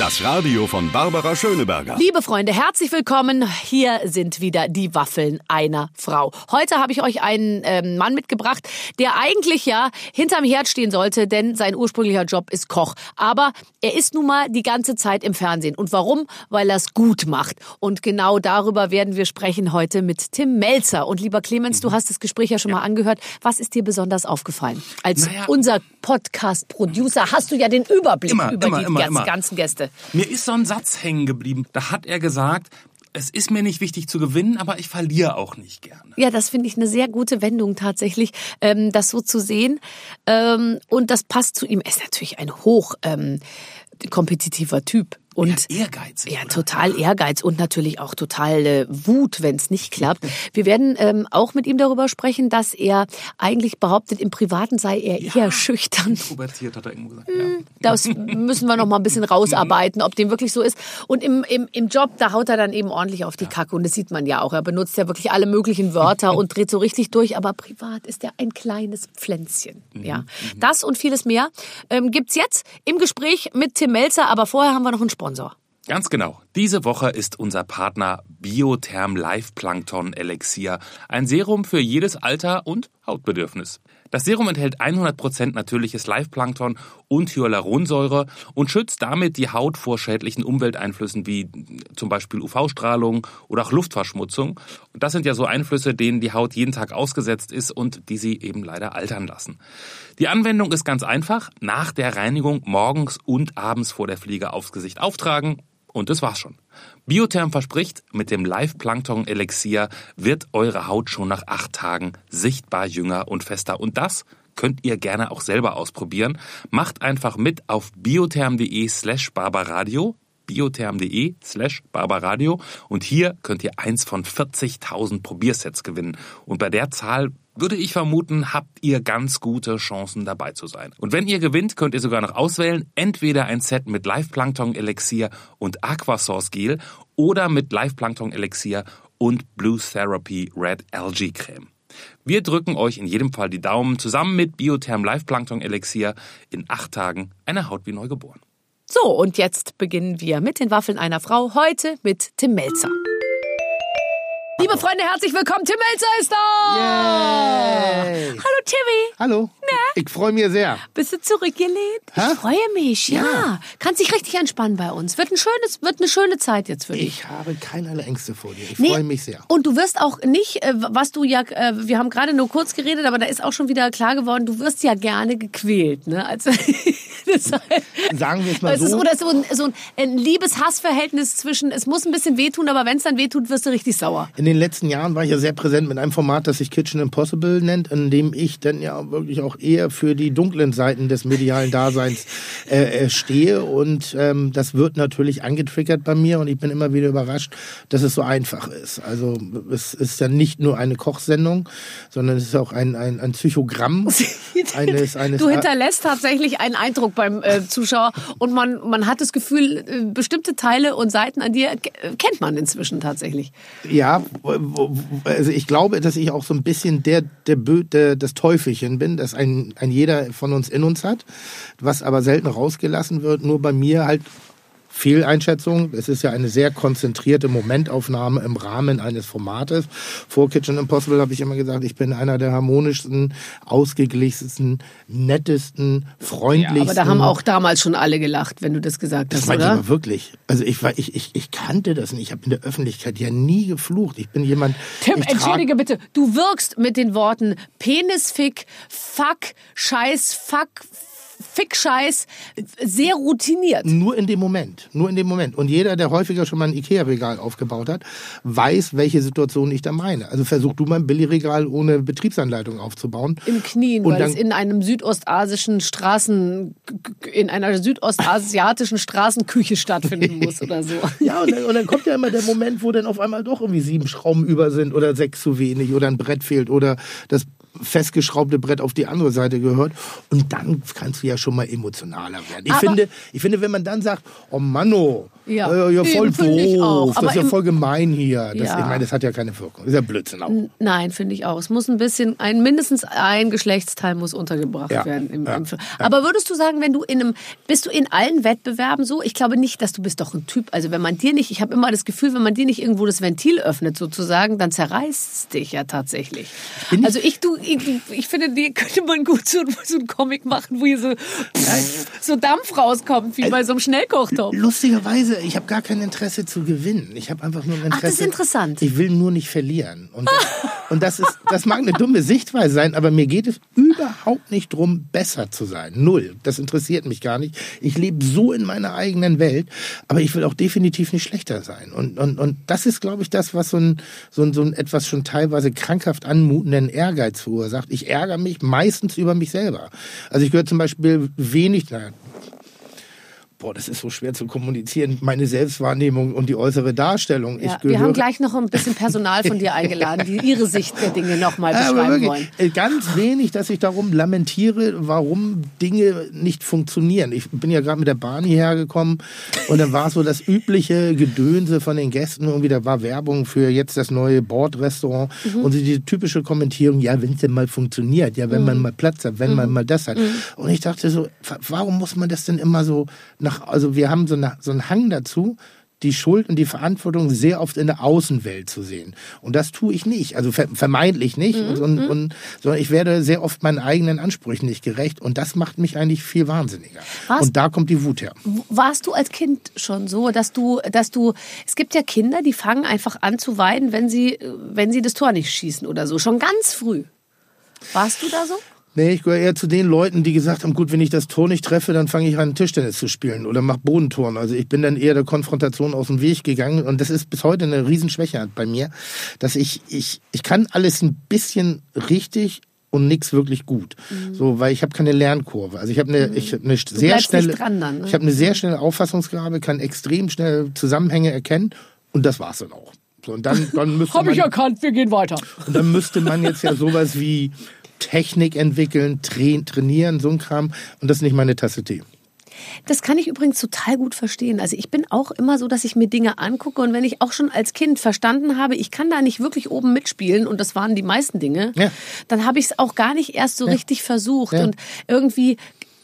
Das Radio von Barbara Schöneberger. Liebe Freunde, herzlich willkommen. Hier sind wieder die Waffeln einer Frau. Heute habe ich euch einen ähm, Mann mitgebracht, der eigentlich ja hinterm Herd stehen sollte, denn sein ursprünglicher Job ist Koch. Aber er ist nun mal die ganze Zeit im Fernsehen. Und warum? Weil er es gut macht. Und genau darüber werden wir sprechen heute mit Tim Melzer. Und lieber Clemens, du hast das Gespräch ja schon mal angehört. Was ist dir besonders aufgefallen? Als Naja. unser Podcast-Producer hast du ja den Überblick Immer, über immer, die immer. ganzen Gäste. Mir ist so ein Satz hängen geblieben. Da hat er gesagt, es ist mir nicht wichtig zu gewinnen, aber ich verliere auch nicht gerne. Ja, das finde ich eine sehr gute Wendung tatsächlich, ähm, das so zu sehen. Ähm, und das passt zu ihm. Er ist natürlich ein hoch ähm, kompetitiver Typ. Und Ja, ehrgeizig, Ja, oder? total Ehrgeiz und natürlich auch total äh, Wut, wenn es nicht klappt. Wir werden ähm, auch mit ihm darüber sprechen, dass er eigentlich behauptet, im Privaten sei er eher schüchtern. Pubertiert hat er irgendwo gesagt. Hm. Das müssen wir noch mal ein bisschen rausarbeiten, ob dem wirklich so ist. Und im, im, im Job, da haut er dann eben ordentlich auf die Kacke. Und das sieht man ja auch. Er benutzt ja wirklich alle möglichen Wörter und dreht so richtig durch. Aber privat ist er ein kleines Pflänzchen. Ja. Das und vieles mehr ähm, gibt's jetzt im Gespräch mit Tim Melzer. Aber vorher haben wir noch einen Sponsor. Ganz genau. Diese Woche ist unser Partner Biotherm Live Plankton Elixier. Ein Serum für jedes Alter und Hautbedürfnis. Das Serum enthält 100% natürliches Live-Plankton und Hyaluronsäure und schützt damit die Haut vor schädlichen Umwelteinflüssen wie zum Beispiel UV-Strahlung oder auch Luftverschmutzung. Das sind ja so Einflüsse, denen die Haut jeden Tag ausgesetzt ist und die sie eben leider altern lassen. Die Anwendung ist ganz einfach. Nach der Reinigung morgens und abends vor der Fliege aufs Gesicht auftragen und das war's schon. Biotherm verspricht, mit dem Live-Plankton-Elixier wird eure Haut schon nach acht Tagen sichtbar jünger und fester. Und das könnt ihr gerne auch selber ausprobieren. Macht einfach mit auf biotherm.de slash barbaradio biotherm.de slash barbaradio und hier könnt ihr eins von 40.000 Probiersets gewinnen. Und bei der Zahl würde ich vermuten, habt ihr ganz gute Chancen dabei zu sein. Und wenn ihr gewinnt, könnt ihr sogar noch auswählen, entweder ein Set mit Live-Plankton Elixier und Aquasource Gel oder mit Live-Plankton Elixier und Blue Therapy Red Algae Creme. Wir drücken euch in jedem Fall die Daumen zusammen mit Biotherm Live Plankton Elixier in acht Tagen eine Haut wie neu geboren. So, und jetzt beginnen wir mit den Waffeln einer Frau. Heute mit Tim Melzer. Liebe Freunde, herzlich willkommen. Tim Melzer ist da. Yay. Hallo Timmy. Hallo. Ich freue mich sehr. Bist du zurückgelehnt? Hä? Ich freue mich, ja. Ja. Kannst dich richtig entspannen bei uns. Wird, ein schönes, wird eine schöne Zeit jetzt für dich. Ich habe keinerlei Ängste vor dir. Ich Nee, freue mich sehr. Und du wirst auch nicht, äh, was du ja, äh, wir haben gerade nur kurz geredet, aber da ist auch schon wieder klar geworden, du wirst ja gerne gequält. Ne? Also, das, Sagen wir es mal es ist so. oder so ein, so ein, Liebes-Hass-Verhältnis zwischen, es muss ein bisschen wehtun, aber wenn es dann wehtut, wirst du richtig sauer. In den letzten Jahren war ich ja sehr präsent mit einem Format, das sich Kitchen Impossible nennt, in dem ich dann ja wirklich auch eher für die dunklen Seiten des medialen Daseins äh, äh, stehe. Und ähm, das wird natürlich angetriggert bei mir und ich bin immer wieder überrascht, dass es so einfach ist. Also es ist ja nicht nur eine Kochsendung, sondern es ist auch ein, ein, ein Psychogramm eines, eines Du hinterlässt tatsächlich einen Eindruck beim äh, Zuschauer und man, man hat das Gefühl, äh, bestimmte Teile und Seiten an dir ke- kennt man inzwischen tatsächlich. Ja, also ich glaube, dass ich auch so ein bisschen der, der, Bö der das Teufelchen bin, das ein, ein jeder von uns in uns hat, was aber selten rausgelassen wird. Nur bei mir halt Fehleinschätzung. Es ist ja eine sehr konzentrierte Momentaufnahme im Rahmen eines Formates. Vor Kitchen Impossible habe ich immer gesagt, ich bin einer der harmonischsten, ausgeglichensten, nettesten, freundlichsten. Aber da haben auch damals schon alle gelacht, wenn du das gesagt Das hast, oder? aber wirklich. Also ich war, ich, ich, ich kannte das nicht. Ich habe in der Öffentlichkeit ja nie geflucht. Ich bin jemand. Tim, entschuldige bitte, du wirkst mit den Worten Penisfick, Fuck, Scheiß, Fuck, Fick-Scheiß sehr routiniert. Nur in dem Moment. Nur in dem Moment. Und jeder, der häufiger schon mal ein Ikea-Regal aufgebaut hat, weiß, welche Situation ich da meine. Also versuch du mal ein Billigregal ohne Betriebsanleitung aufzubauen. Im Knien, Und weil dann- es in einem südostasischen Straßen, in einer südostasiatischen Straßenküche stattfinden muss oder so. Ja, und dann, und dann kommt ja immer der Moment, wo dann auf einmal doch irgendwie sieben Schrauben über sind oder sechs zu wenig oder ein Brett fehlt oder das festgeschraubte Brett auf die andere Seite gehört. Und dann kannst du ja schon mal emotionaler werden. Ich, Aber- finde, ich finde, wenn man dann sagt, oh Manno, Ja. äh, ja voll ich doof, das ist ja voll gemein hier. Das, Ja. Ich meine, das hat ja keine Wirkung. Das ist ja Blödsinn auch. Nein, finde ich auch. Es muss ein bisschen, ein, mindestens ein Geschlechtsteil muss untergebracht Ja, werden. Im, im. Aber würdest du sagen, wenn du in einem, bist du in allen Wettbewerben so? Ich glaube nicht, dass du bist doch ein Typ. Also wenn man dir nicht, ich habe immer das Gefühl, wenn man dir nicht irgendwo das Ventil öffnet sozusagen, dann zerreißt es dich ja tatsächlich. Also ich, du, ich, ich finde, die könnte man gut so, so einen Comic machen, wo hier so, so Dampf rauskommt, wie bei so einem Schnellkochtopf. Lustigerweise, ich habe gar kein Interesse zu gewinnen. Ich habe einfach nur ein Interesse. das ist interessant. Ich will nur nicht verlieren. Und, und das, ist, das mag eine dumme Sichtweise sein, aber mir geht es überhaupt nicht drum, besser zu sein. Null. Das interessiert mich gar nicht. Ich lebe so in meiner eigenen Welt, aber ich will auch definitiv nicht schlechter sein. Und, und, und das ist, glaube ich, das, was so ein, so ein, so ein etwas schon teilweise krankhaft anmutenden Ehrgeiz verursacht. Ich ärgere mich meistens über mich selber. Also ich gehöre zum Beispiel wenig, na, Boah, das ist so schwer zu kommunizieren. Meine Selbstwahrnehmung und die äußere Darstellung. Ja, wir haben gleich noch ein bisschen Personal von dir eingeladen, die ihre Sicht der Dinge nochmal beschreiben wirklich, wollen. äh, ganz wenig, dass ich darum lamentiere, warum Dinge nicht funktionieren. Ich bin ja gerade mit der Bahn hierher gekommen und dann war so das übliche Gedönse von den Gästen. Irgendwie da war Werbung für jetzt das neue Bordrestaurant Mhm. und so die typische Kommentierung, ja, wenn es denn mal funktioniert, ja, wenn man Mhm. mal Platz hat, wenn man mal das hat. Und ich dachte so, wa- warum muss man das denn immer so nach, also wir haben so, eine, so einen Hang dazu, die Schuld und die Verantwortung sehr oft in der Außenwelt zu sehen. Und das tue ich nicht, also ver vermeintlich nicht, Mhm, und, und, sondern ich werde sehr oft meinen eigenen Ansprüchen nicht gerecht und das macht mich eigentlich viel wahnsinniger. Was? Und da kommt die Wut her. Warst du als Kind schon so, dass du, dass du, es gibt ja Kinder, die fangen einfach an zu weinen, wenn sie, wenn sie das Tor nicht schießen oder so, schon ganz früh. Warst du da so? Nee, ich gehöre eher zu den Leuten, die gesagt haben, gut, wenn ich das Tor nicht treffe, dann fange ich an, Tischtennis zu spielen oder mach Bodentouren. Also ich bin dann eher der Konfrontation aus dem Weg gegangen und das ist bis heute eine Riesenschwäche bei mir, dass ich, ich, ich kann alles ein bisschen richtig und nichts wirklich gut. So, weil ich habe keine Lernkurve. Also ich habe eine, ich hab eine sehr Mhm. bleibst schnelle, dran dann, ne? ich habe eine sehr schnelle Auffassungsgabe, kann extrem schnell Zusammenhänge erkennen und das war's dann auch. So, und dann, dann müsste man, erkannt, wir gehen weiter. und dann müsste man jetzt ja sowas wie Technik entwickeln, tra trainieren, so ein Kram. Und das ist nicht meine Tasse Tee. Das kann ich übrigens total gut verstehen. Also ich bin auch immer so, dass ich mir Dinge angucke und wenn ich auch schon als Kind verstanden habe, ich kann da nicht wirklich oben mitspielen und das waren die meisten Dinge, Ja. dann habe ich es auch gar nicht erst so richtig versucht Ja. und irgendwie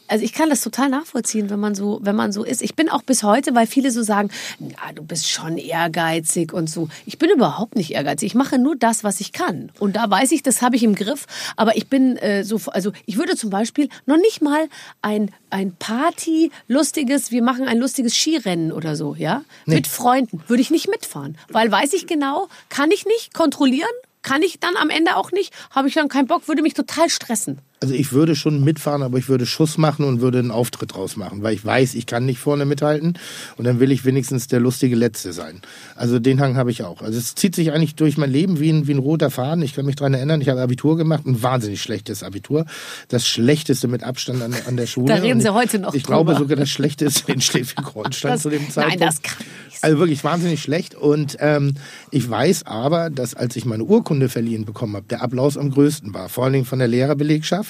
also ich kann das total nachvollziehen, wenn man so, wenn man so ist. Ich bin auch bis heute, weil viele so sagen, na, du bist schon ehrgeizig und so. Ich bin überhaupt nicht ehrgeizig. Ich mache nur das, was ich kann. Und da weiß ich, das habe ich im Griff. Aber ich bin äh, so, also ich würde zum Beispiel noch nicht mal ein ein Party lustiges, wir machen ein lustiges Skirennen oder so, ja, mit Freunden würde ich nicht mitfahren, weil weiß ich genau, kann ich nicht kontrollieren. Kann ich dann am Ende auch nicht, habe ich dann keinen Bock, würde mich total stressen. Also ich würde schon mitfahren, aber ich würde Schuss machen und würde einen Auftritt draus machen, weil ich weiß, ich kann nicht vorne mithalten und dann will ich wenigstens der lustige Letzte sein. Also den Hang habe ich auch. Also es zieht sich eigentlich durch mein Leben wie ein, wie ein roter Faden. Ich kann mich daran erinnern, ich habe Abitur gemacht, ein wahnsinnig schlechtes Abitur. Das schlechteste mit Abstand an, an der Schule. Da reden Sie ich, heute noch Ich glaube drüber. sogar das schlechteste in Schleswig-Holstein zu dem nein, Zeitpunkt. das kann nicht Also wirklich wahnsinnig schlecht. Und ähm, ich weiß aber, dass als ich meine Urkunde verliehen bekommen habe, der Applaus am größten war. Vor allen Dingen von der Lehrerbelegschaft.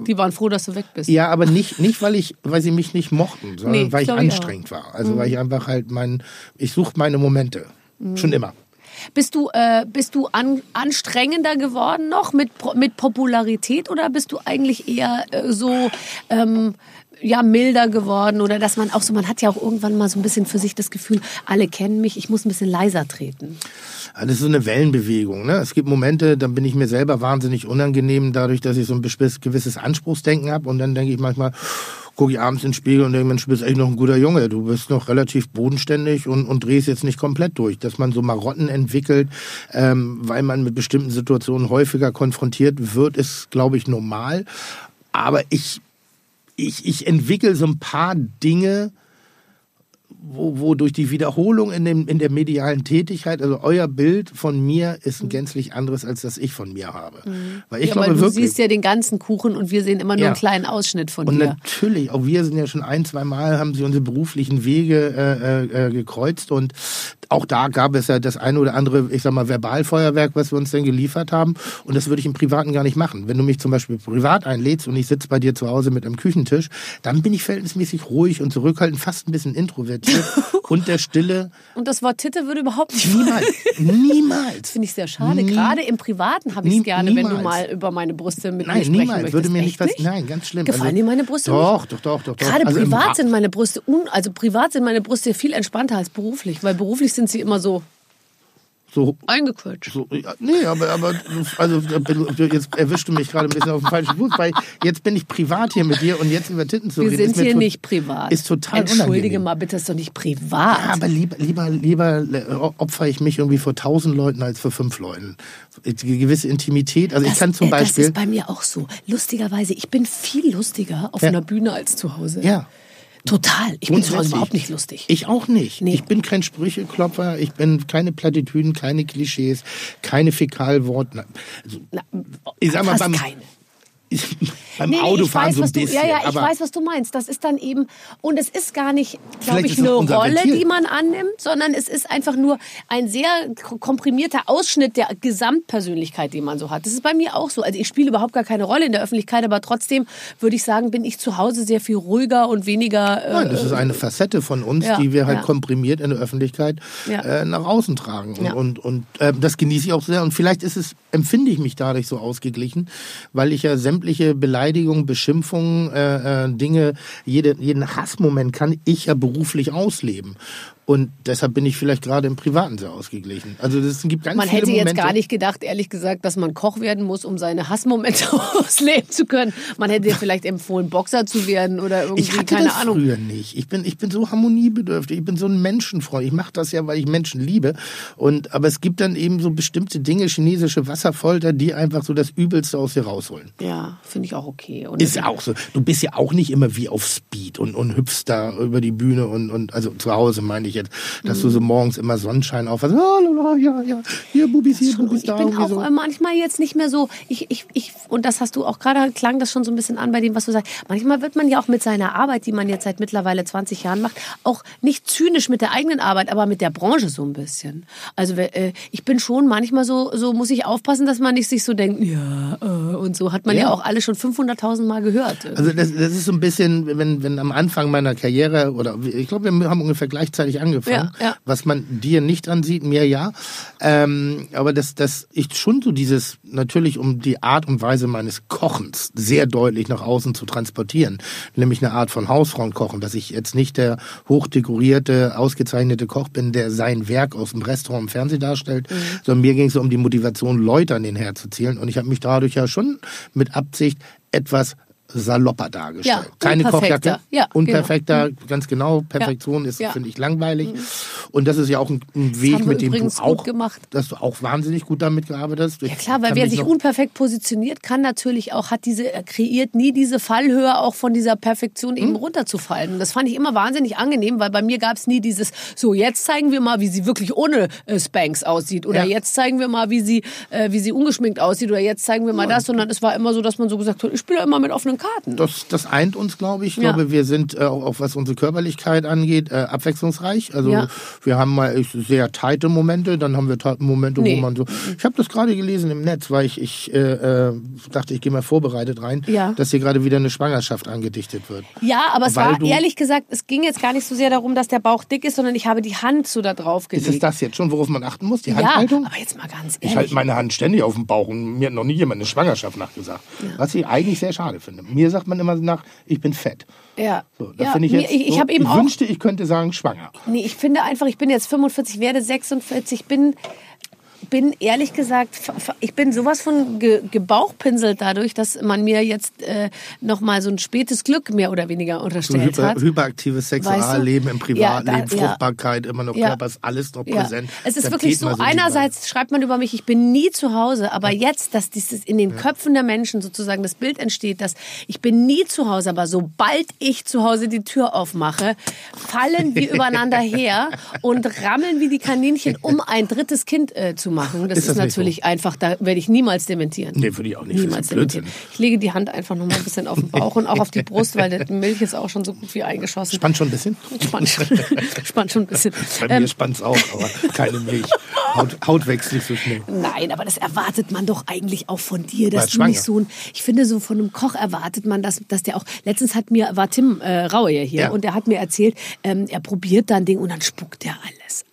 Die waren froh, dass du weg bist. Ja, aber nicht, nicht weil ich, weil sie mich nicht mochten, sondern Nee, weil ich glaub ich anstrengend war. Also weil ich einfach halt mein, ich suche meine Momente. Schon immer. Bist du, äh, bist du an, anstrengender geworden noch mit, mit Popularität oder bist du eigentlich eher äh, so ähm, ja, milder geworden? Oder dass man auch so, man hat ja auch irgendwann mal so ein bisschen für sich das Gefühl, alle kennen mich, ich muss ein bisschen leiser treten. Ja, Das ist so eine Wellenbewegung. Ne? Es gibt Momente, da bin ich mir selber wahnsinnig unangenehm, dadurch, dass ich so ein gewisses Anspruchsdenken habe. Und dann denke ich manchmal, gucke ich abends ins Spiegel und denke, Mensch, du bist echt noch ein guter Junge. Du bist noch relativ bodenständig und, und drehst jetzt nicht komplett durch. Dass man so Marotten entwickelt, ähm, weil man mit bestimmten Situationen häufiger konfrontiert wird, ist, glaube ich, normal. Aber ich, ich, ich entwickle so ein paar Dinge, wo, wo durch die Wiederholung in, dem, in der medialen Tätigkeit, also euer Bild von mir ist ein gänzlich anderes, als das ich von mir habe. Weil ich ja, glaube weil du wirklich. siehst ja den ganzen Kuchen und wir sehen immer nur Ja. einen kleinen Ausschnitt von Und dir. natürlich, auch wir sind ja schon ein, zwei Mal, haben sie unsere beruflichen Wege äh, äh, äh, gekreuzt und auch da gab es ja das eine oder andere, ich sag mal, Verbalfeuerwerk, was wir uns dann geliefert haben. Und das würde ich im Privaten gar nicht machen. Wenn du mich zum Beispiel privat einlädst und ich sitze bei dir zu Hause mit einem Küchentisch, dann bin ich verhältnismäßig ruhig und zurückhaltend, fast ein bisschen introvertiert und der Stille. Und das Wort Titte würde überhaupt nicht Niemals, niemals. Finde ich sehr schade. Nie- Gerade im Privaten habe ich es gerne, wenn du niemals. mal über meine Brüste mit mir Nein, sprechen niemals. möchtest. Würde mir nicht was. Nein, ganz schlimm. Gefallen Also- dir meine Brüste Doch, nicht? doch, doch, doch, doch. Gerade Also privat sind meine Brüste un also privat sind meine Brüste viel entspannter als beruflich, weil beruflich sind sie immer so So eingequetscht. So, ja, nee, aber, aber also jetzt erwischst du mich gerade ein bisschen auf dem falschen Fuß, weil jetzt bin ich privat hier mit dir und jetzt über Titten zu Wir reden. sind ist mir hier nicht privat. Ist total Entschuldige unangenehm. mal bitte, ist doch nicht privat. Ja, aber lieber, lieber, lieber äh, opfer ich mich irgendwie vor tausend Leuten als vor fünf Leuten. Die gewisse Intimität. Also ich kann zum äh, Das Beispiel. ist bei mir auch so. Lustigerweise, ich bin viel lustiger auf Ja. einer Bühne als zu Hause. ja. Total. Ich bin grundsätzlich. überhaupt nicht lustig. Ich auch nicht. Nee. Ich bin kein Sprücheklopfer, ich bin keine Plattitüden, keine Klischees, keine Fäkalworte. Also, ich sag mal, beim, keine. Beim Nee, nee, Autofahren ich weiß, so ein was du, bisschen. ja, ja, ich weiß, was du meinst. Das ist dann eben, und es ist gar nicht, glaube ich, eine Rolle, Ventil. die man annimmt, sondern es ist einfach nur ein sehr komprimierter Ausschnitt der Gesamtpersönlichkeit, die man so hat. Das ist bei mir auch so. Also ich spiele überhaupt gar keine Rolle in der Öffentlichkeit, aber trotzdem würde ich sagen, bin ich zu Hause sehr viel ruhiger und weniger. Äh, Nein, das ist eine Facette von uns, ja, die wir halt ja. komprimiert in der Öffentlichkeit äh, nach außen tragen. Und, und, und äh, das genieße ich auch sehr. Und vielleicht ist es, empfinde ich mich dadurch so ausgeglichen, weil ich ja sämtliche Beleidigungen, Beschimpfungen, äh, äh, Dinge, jede, jeden Hassmoment kann ich ja beruflich ausleben. Und deshalb bin ich vielleicht gerade im Privaten sehr ausgeglichen. Also es gibt ganz Man viele hätte jetzt Momente. gar nicht gedacht, ehrlich gesagt, dass man Koch werden muss, um seine Hassmomente ausleben zu können. Man hätte dir vielleicht empfohlen, Boxer zu werden oder irgendwie, Ich hatte keine das Ahnung. früher nicht. Ich bin, ich bin so harmoniebedürftig. Ich bin so ein Menschenfreund. Ich mache das ja, weil ich Menschen liebe. Und, aber es gibt dann eben so bestimmte Dinge, chinesische Wasserfolter, die einfach so das Übelste aus dir rausholen. Ja, finde ich auch okay. Und Ist ja auch so. Du bist ja auch nicht immer wie auf Speed und, und hüpfst da über die Bühne und, und also zu Hause meine ich jetzt, dass Mhm. du so morgens immer Sonnenschein auf hast. Ah, lala, ja, ja, hier Bubis, hier Bubis, ich da. bin irgendwie auch so. manchmal jetzt nicht mehr so, ich, ich, ich, und das hast du auch gerade, klang das schon so ein bisschen an bei dem, was du sagst. Manchmal wird man ja auch mit seiner Arbeit, die man jetzt seit mittlerweile 20 Jahren macht, auch nicht zynisch mit der eigenen Arbeit, aber mit der Branche so ein bisschen. Also äh, ich bin schon manchmal so, so muss ich aufpassen, dass man nicht sich so denkt, ja, äh, und so hat man ja, Ja. auch alle schon 500.000 Mal gehört. Also das, das ist so ein bisschen, wenn, wenn am Anfang meiner Karriere, oder ich glaube, wir haben ungefähr gleichzeitig angefangen, Ja, ja. was man dir nicht ansieht, mir ja. Ähm, aber dass dass ich schon so dieses, natürlich um die Art und Weise meines Kochens sehr deutlich nach außen zu transportieren, nämlich eine Art von Hausfrauenkochen, dass ich jetzt nicht der hochdekorierte, ausgezeichnete Koch bin, der sein Werk aus dem Restaurant im Fernsehen darstellt, Mhm. sondern mir ging es so um die Motivation, Leute an den Herd zu zielen. Und ich habe mich dadurch ja schon mit Absicht etwas salopper dargestellt. Ja, Keine. Kochjacke, Ja, unperfekter, ganz genau. Perfektion ist, Ja. finde ich, langweilig. Und das ist ja auch ein, ein Weg, mit dem du auch, gemacht. dass du auch wahnsinnig gut damit gearbeitet hast. Ja klar, weil wer sich unperfekt positioniert, kann natürlich auch, hat diese, er kreiert nie diese Fallhöhe auch von dieser Perfektion eben runterzufallen. Und das fand ich immer wahnsinnig angenehm, weil bei mir gab es nie dieses, so jetzt zeigen wir mal, wie sie wirklich ohne äh, Spanks aussieht oder jetzt zeigen wir mal, wie sie, äh, wie sie ungeschminkt aussieht oder jetzt zeigen wir mal das, sondern es war immer so, dass man so gesagt hat, ich spiele immer mit offenen Karten. das, das eint uns, glaube ich. Ich Ja. glaube, wir sind äh, auch, auch was unsere Körperlichkeit angeht, äh, abwechslungsreich. Also Ja. wir haben mal sehr tighte Momente, dann haben wir Momente, Nee. wo man so. Ich habe das gerade gelesen im Netz, weil ich, ich äh, äh, dachte, ich gehe mal vorbereitet rein, Ja. dass hier gerade wieder eine Schwangerschaft angedichtet wird. Ja, aber es Weil war ehrlich gesagt, es ging jetzt gar nicht so sehr darum, dass der Bauch dick ist, sondern ich habe die Hand so da drauf gelegt. Ist es das jetzt schon, worauf man achten muss? Die ja, Handhaltung? aber jetzt mal ganz Ich ehrlich. halte meine Hand ständig auf dem Bauch und mir hat noch nie jemand eine Schwangerschaft nachgesagt. Was ich eigentlich sehr schade finde. Mir sagt man immer nach, ich bin fett. ja. So, das ja, finde ich jetzt. ich, ich so, ich wünschte, ich könnte sagen schwanger. Nee, ich finde einfach, ich bin jetzt 45, werde 46, bin bin ehrlich gesagt, ich bin sowas von ge gebauchpinselt dadurch, dass man mir jetzt äh, noch mal so ein spätes Glück mehr oder weniger So unterstellt hyper, hat. hyperaktives Sexualleben im Privatleben, Ja, da- ja. Fruchtbarkeit, immer noch Ja. Körper, ist alles noch Ja. präsent. Es ist Da wirklich so, die einerseits schreibt man über mich, ich bin nie zu Hause, aber jetzt, dass dieses in den Köpfen der Menschen sozusagen das Bild entsteht, dass ich bin nie zu Hause, aber sobald ich zu Hause die Tür aufmache, fallen wir übereinander her und rammeln wie die Kaninchen, um ein drittes Kind äh, zu machen. Das Ist das natürlich einfach, da werde ich niemals dementieren. Nee, würde ich auch nicht. Niemals dementieren. Ich lege die Hand einfach noch mal ein bisschen auf den Bauch und auch auf die Brust, weil die Milch ist auch schon so gut wie eingeschossen. Spannt schon ein bisschen? Spannt schon, spannt schon ein bisschen. Bei Ähm, mir spannt's auch, aber keine Milch. Haut, Haut wächst nicht so schnell. Nein, aber das erwartet man doch eigentlich auch von dir, dass du schwanger. nicht so ein, ich finde so von einem Koch erwartet man, dass, dass der auch, letztens hat mir, war Tim äh, Raue hier Ja. und der hat mir erzählt, ähm, er probiert dann Ding und dann spuckt er alles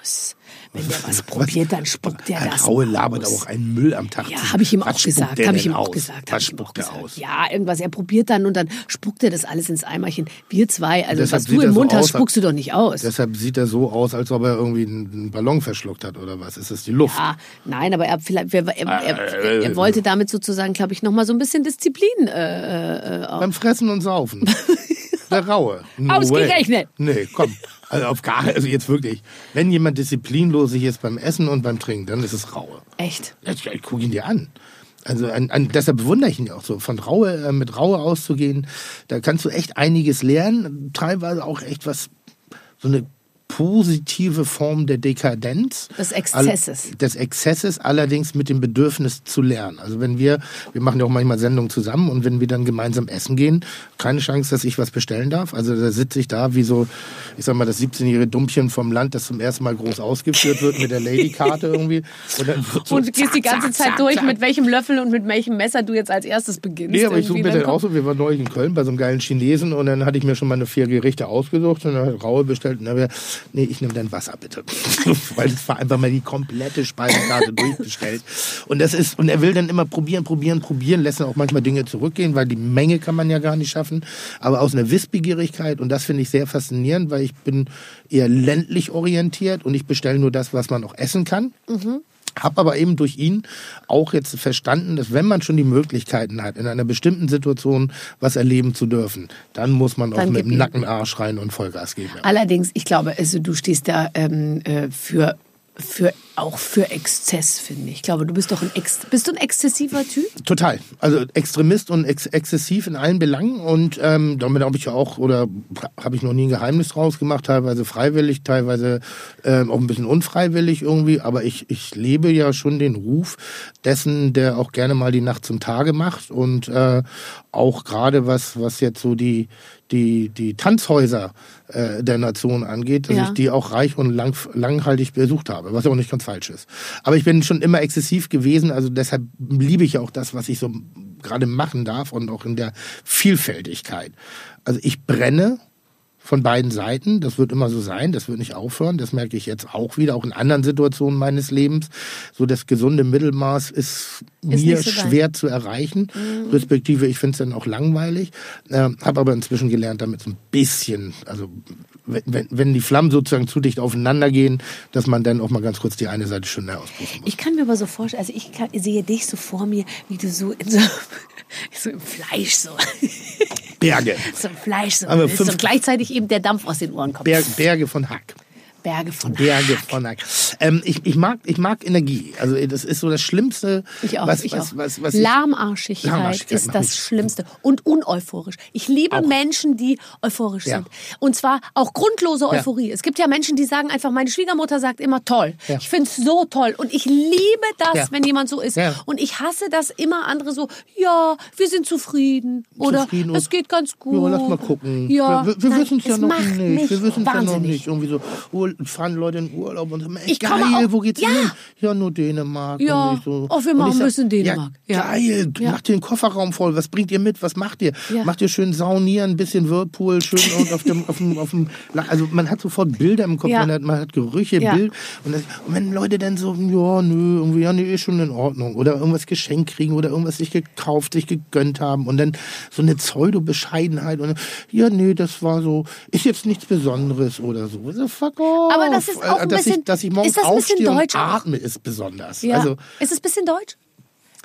aus. Wenn der was probiert, dann spuckt er Ein das Raue labert aus. auch einen Müll am Tag. Ja, habe ich ihm Was auch gesagt. der Habe ich ihm auch gesagt. Was spuckt er aus? Ja, irgendwas. Er probiert dann und dann spuckt er das alles ins Eimerchen. Wir zwei, also was du im so Mund hast, aus, spuckst du doch nicht aus. Deshalb sieht er so aus, als ob er irgendwie einen Ballon verschluckt hat oder was. Ist das die Luft? Ah, nein, aber er, vielleicht, er, er, er, er wollte damit sozusagen, glaube ich, noch mal so ein bisschen Disziplin. Äh, äh, Beim Fressen und Saufen. Der Raue. No Ausgerechnet. Way. Nee, komm. Also auf gar also jetzt wirklich. Wenn jemand disziplinlos ist beim Essen und beim Trinken, dann ist es Raue. echt. Ich, ich guck ihn dir an. Also an, an, deshalb bewundere ich ihn ja auch so. Von Raue, äh, mit Raue auszugehen, da kannst du echt einiges lernen. Teilweise auch echt was, so eine positive Form der Dekadenz. Des Exzesses. All, des Exzesses, allerdings mit dem Bedürfnis zu lernen. Also wenn wir, wir machen ja auch manchmal Sendungen zusammen und wenn wir dann gemeinsam essen gehen, keine Chance, dass ich was bestellen darf. Also da sitze ich da wie so, ich sag mal, das 17-jährige Dumpchen vom Land, das zum ersten Mal groß ausgeführt wird mit der Ladykarte irgendwie. Und, dann so Und du gehst die ganze zack, Zeit zack, durch, zack. mit welchem Löffel und mit welchem Messer du jetzt als erstes beginnst. Nee, aber ich suche mir Dann auch so, wir waren neulich in Köln bei so einem geilen Chinesen und dann hatte ich mir schon meine vier Gerichte ausgesucht und dann hat Raue bestellt und dann nee, ich nehme dann Wasser bitte. Weil es war einfach mal die komplette Speisekarte durchbestellt. Und das ist, und er will dann immer probieren, probieren, probieren, lässt dann auch manchmal Dinge zurückgehen, weil die Menge kann man ja gar nicht schaffen. Aber aus einer Wissbegierigkeit und das finde ich sehr faszinierend, weil ich bin eher ländlich orientiert und ich bestelle nur das, was man auch essen kann. Hab aber eben durch ihn auch jetzt verstanden, dass wenn man schon die Möglichkeiten hat, in einer bestimmten Situation was erleben zu dürfen, dann muss man auch Dann mit gib dem ihm. Nackenarsch rein und Vollgas geben. Ja. Allerdings, ich glaube, also du stehst da ähm, äh, für, für auch für Exzess, finde ich. Ich glaube, du bist doch ein Ex bist du ein exzessiver Typ? Total. Also Extremist und ex exzessiv in allen Belangen. Und ähm, damit habe ich ja auch, oder habe ich noch nie ein Geheimnis draus gemacht, teilweise freiwillig, teilweise ähm, auch ein bisschen unfreiwillig irgendwie. Aber ich, ich lebe ja schon den Ruf dessen, der auch gerne mal die Nacht zum Tage macht. Und äh, auch gerade was, was jetzt so die, die, die Tanzhäuser äh, der Nation angeht, dass Ja. ich die auch reich und lang, langhaltig besucht habe, was ja auch nicht ganz falsch ist. Aber ich bin schon immer exzessiv gewesen, also deshalb liebe ich ja auch das, was ich so gerade machen darf und auch in der Vielfältigkeit. Also ich brenne von beiden Seiten, das wird immer so sein, das wird nicht aufhören, das merke ich jetzt auch wieder, auch in anderen Situationen meines Lebens. So das gesunde Mittelmaß ist, Ist mir so schwer zu erreichen, respektive ich finde es dann auch langweilig, äh, habe aber inzwischen gelernt, damit so ein bisschen, also wenn, wenn, die Flammen sozusagen zu dicht aufeinander gehen, dass man dann auch mal ganz kurz die eine Seite schöner auspusten muss. Ich kann mir aber so vorstellen, also ich kann, sehe dich so vor mir, wie du so in so, so im Fleisch so, Berge. so im Fleisch so, Aber fünf- und gleichzeitig eben der Dampf aus den Ohren kommt. Berg, Berge von Hack. Berge von Berge Hack. von Hack. Ähm, ich, ich, mag, ich mag Energie. Also das ist so das Schlimmste. Ich auch, was, ich was, auch. Was, was Lahmarschigkeit, Lahmarschigkeit ist das Schlimmste. Und uneuphorisch. Ich liebe Auch. Menschen, die euphorisch Ja. sind. Und zwar auch grundlose Ja. Euphorie. Es gibt ja Menschen, die sagen einfach, meine Schwiegermutter sagt immer toll. Ja. Ich finde es so toll. Und ich liebe das, Ja. wenn jemand so ist. Ja. Und ich hasse das immer andere so, ja, wir sind zufrieden. Oder Zufrieden es geht ganz gut. Ja, lass mal gucken. Ja, wir wir wissen es ja noch nicht. Wir wissen es ja noch nicht. Irgendwie so, Fahren Leute in Urlaub und sagen, ey, Ich geil, auch- wo geht's Ja. hin? Ja, nur Dänemark. Ja. So, Oh, wir machen ich ein bisschen Dänemark. Ja. Geil, Ja. macht den Kofferraum voll. Was bringt ihr mit? Was macht ihr? Ja. Macht ihr schön saunieren, ein bisschen Whirlpool, schön und auf dem, auf dem, auf dem, also man hat sofort Bilder im Kopf, man, hat, man hat Gerüche. Bild. Und, das, und wenn Leute dann so, ja, nö, irgendwie, ja, nee, ist schon in Ordnung. Oder irgendwas geschenkt kriegen oder irgendwas sich gekauft, sich gegönnt haben. Und dann so eine Pseudo-Bescheidenheit. Und ja, nee, das war so, ist jetzt nichts Besonderes oder so. so fuck off. Aber das ist auch ein dass bisschen- ich, dass ich morgens ist das ein bisschen aufstehe und atme, ist besonders. Ja. Also ist es ein bisschen deutsch?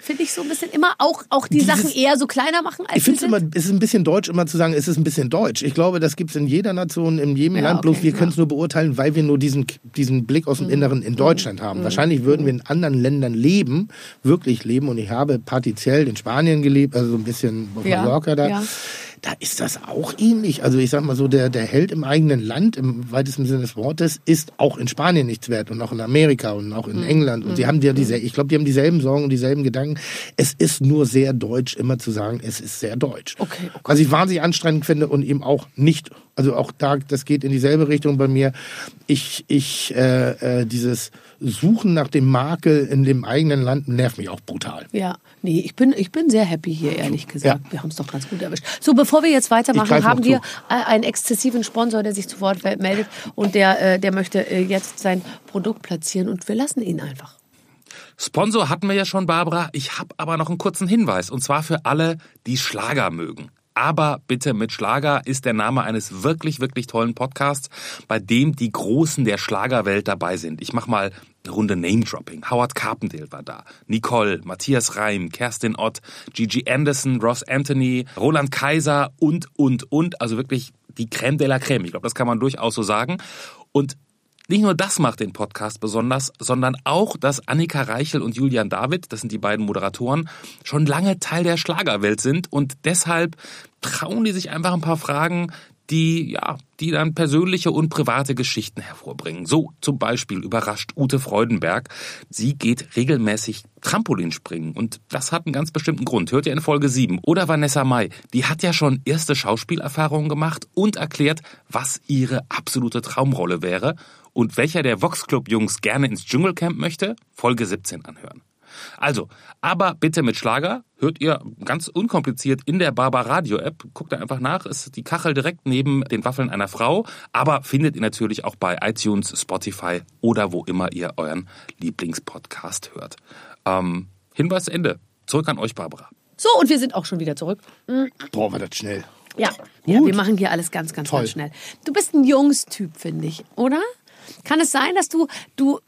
Finde ich so ein bisschen immer auch, auch die Dieses- Sachen eher so kleiner machen, als ich finde es immer, es ist ein bisschen deutsch, immer zu sagen, es ist ein bisschen deutsch. Ich glaube, das gibt es in jeder Nation, in jedem Ja, Land. Bloß okay, wir ja. Mhm. können es nur beurteilen, weil wir nur diesen, diesen Blick aus dem Inneren in Deutschland haben. Wahrscheinlich würden wir in anderen Ländern leben, wirklich leben. Und ich habe partiell in Spanien gelebt, also so ein bisschen auf Mallorca ja. Da ist das auch ähnlich. Also ich sag mal so, der, der Held im eigenen Land, im weitesten Sinne des Wortes, ist auch in Spanien nichts wert und auch in Amerika und auch in Mhm. England. Und sie haben ja diese, ich glaube, die haben dieselben Sorgen und dieselben Gedanken. Es ist nur sehr deutsch, immer zu sagen, es ist sehr deutsch. Okay, okay. Was ich wahnsinnig anstrengend finde und eben auch nicht, also auch da, das geht in dieselbe Richtung bei mir. Ich, ich, äh, äh, dieses Suchen nach dem Makel in dem eigenen Land nervt mich auch brutal. Ja, nee, ich bin, ich bin sehr happy hier, ehrlich gesagt. Wir haben es doch ganz gut erwischt. So, bevor wir jetzt weitermachen, haben wir zu. äh, einen exzessiven Sponsor, der sich zu Wort meldet und der, äh, der möchte äh, jetzt sein Produkt platzieren und wir lassen ihn einfach. Sponsor hatten wir ja schon, Barbara. Ich habe aber noch einen kurzen Hinweis. Und zwar für alle, die Schlager mögen. Aber bitte mit Schlager ist der Name eines wirklich, wirklich tollen Podcasts, bei dem die Großen der Schlagerwelt dabei sind. Ich mache mal eine Runde Name-Dropping. Howard Carpendale war da. Nicole, Matthias Reim, Kerstin Ott, Gigi Anderson, Ross Anthony, Roland Kaiser und, und, und. Also wirklich die Crème de la Crème. Ich glaube, das kann man durchaus so sagen. Und nicht nur das macht den Podcast besonders, sondern auch, dass Annika Reichel und Julian David, das sind die beiden Moderatoren, schon lange Teil der Schlagerwelt sind und deshalb trauen die sich einfach ein paar Fragen, die, ja, die dann persönliche und private Geschichten hervorbringen. So zum Beispiel überrascht Ute Freudenberg. Sie geht regelmäßig Trampolinspringen und das hat einen ganz bestimmten Grund. Hört ihr in Folge 7. Oder Vanessa Mai, die hat ja schon erste Schauspielerfahrungen gemacht und erklärt, was ihre absolute Traumrolle wäre und welcher der Vox Club Jungs gerne ins Dschungelcamp möchte. Folge 17 anhören. Also, aber bitte mit Schlager. Hört ihr ganz unkompliziert in der Barbar Radio App. Guckt da einfach nach. Ist die Kachel direkt neben den Waffeln einer Frau. Aber findet ihr natürlich auch bei iTunes, Spotify oder wo immer ihr euren Lieblingspodcast hört. Ähm, Hinweis Ende. Zurück an euch, Barbara. So, und wir sind auch schon wieder zurück. Boah, war das schnell. Ja, ja wir machen hier alles ganz, ganz, Toll. ganz schnell. Du bist ein Jungstyp, finde ich, oder? Kann es sein, dass du, du,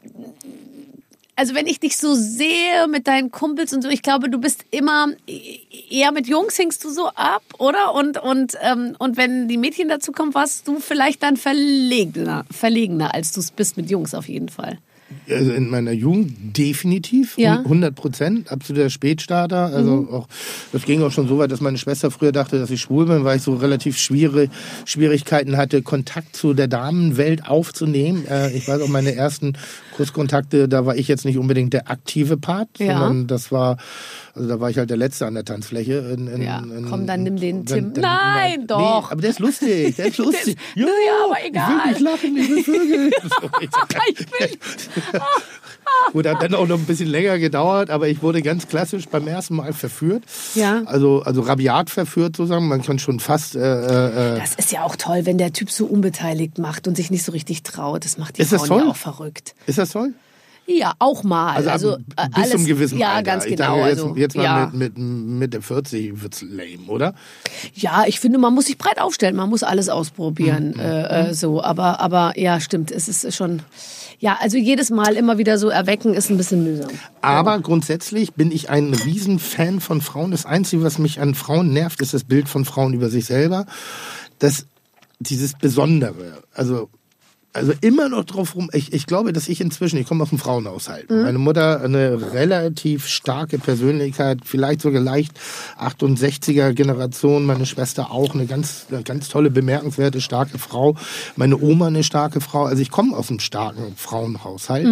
also wenn ich dich so sehe mit deinen Kumpels und so, ich glaube, du bist immer eher mit Jungs hingst du so ab, oder? Und und ähm, und wenn die Mädchen dazu kommen, warst du vielleicht dann verlegener, verlegener, als du es bist mit Jungs auf jeden Fall. Also in meiner Jugend definitiv, Ja. 100 Prozent, absoluter Spätstarter. Also Mhm. auch, das ging auch schon so weit, dass meine Schwester früher dachte, dass ich schwul bin, weil ich so relativ schwere Schwierigkeiten hatte, Kontakt zu der Damenwelt aufzunehmen. Äh, ich weiß auch, meine ersten Kurskontakte, da war ich jetzt nicht unbedingt der aktive Part, Ja. sondern das war, also da war ich halt der Letzte an der Tanzfläche. In, in, Ja, in, komm, dann nimm den Tim. Nein, doch. Nee, aber der ist lustig, der ist lustig. Ja, aber egal. Ich will nicht lachen, ich will Vögel. Ich will, Gut, hat dann auch noch ein bisschen länger gedauert, aber ich wurde ganz klassisch beim ersten Mal verführt. Ja. Also, also rabiat verführt sozusagen. Man kann schon fast. Äh, äh, Das ist ja auch toll, wenn der Typ so unbeteiligt macht und sich nicht so richtig traut. Das macht die Ist Frauen ja auch verrückt. ist das toll? Ja, auch mal. Also, Also, ab, äh, bis alles, zum gewissen Ja, Alter. ganz ich genau. Dachte, jetzt, also, jetzt mal ja. mit, mit Mitte 40 wird's lame, oder? ja, ich finde, man muss sich breit aufstellen. Man muss alles ausprobieren. Mhm. Äh, äh, so, aber, aber ja, stimmt. Es ist schon. Ja, also jedes Mal immer wieder so erwecken ist ein bisschen mühsam. Aber grundsätzlich bin ich ein Riesenfan von Frauen. Das Einzige, was mich an Frauen nervt, ist das Bild von Frauen über sich selber. Das, dieses Besondere. Also, also immer noch drauf rum. Ich, ich glaube, dass ich inzwischen, ich komme aus dem Frauenhaushalt. Meine Mutter eine relativ starke Persönlichkeit, vielleicht sogar leicht 68er Generation. Meine Schwester auch eine ganz, eine ganz tolle, bemerkenswerte, starke Frau. Meine Oma eine starke Frau. Also ich komme aus einem starken Frauenhaushalt.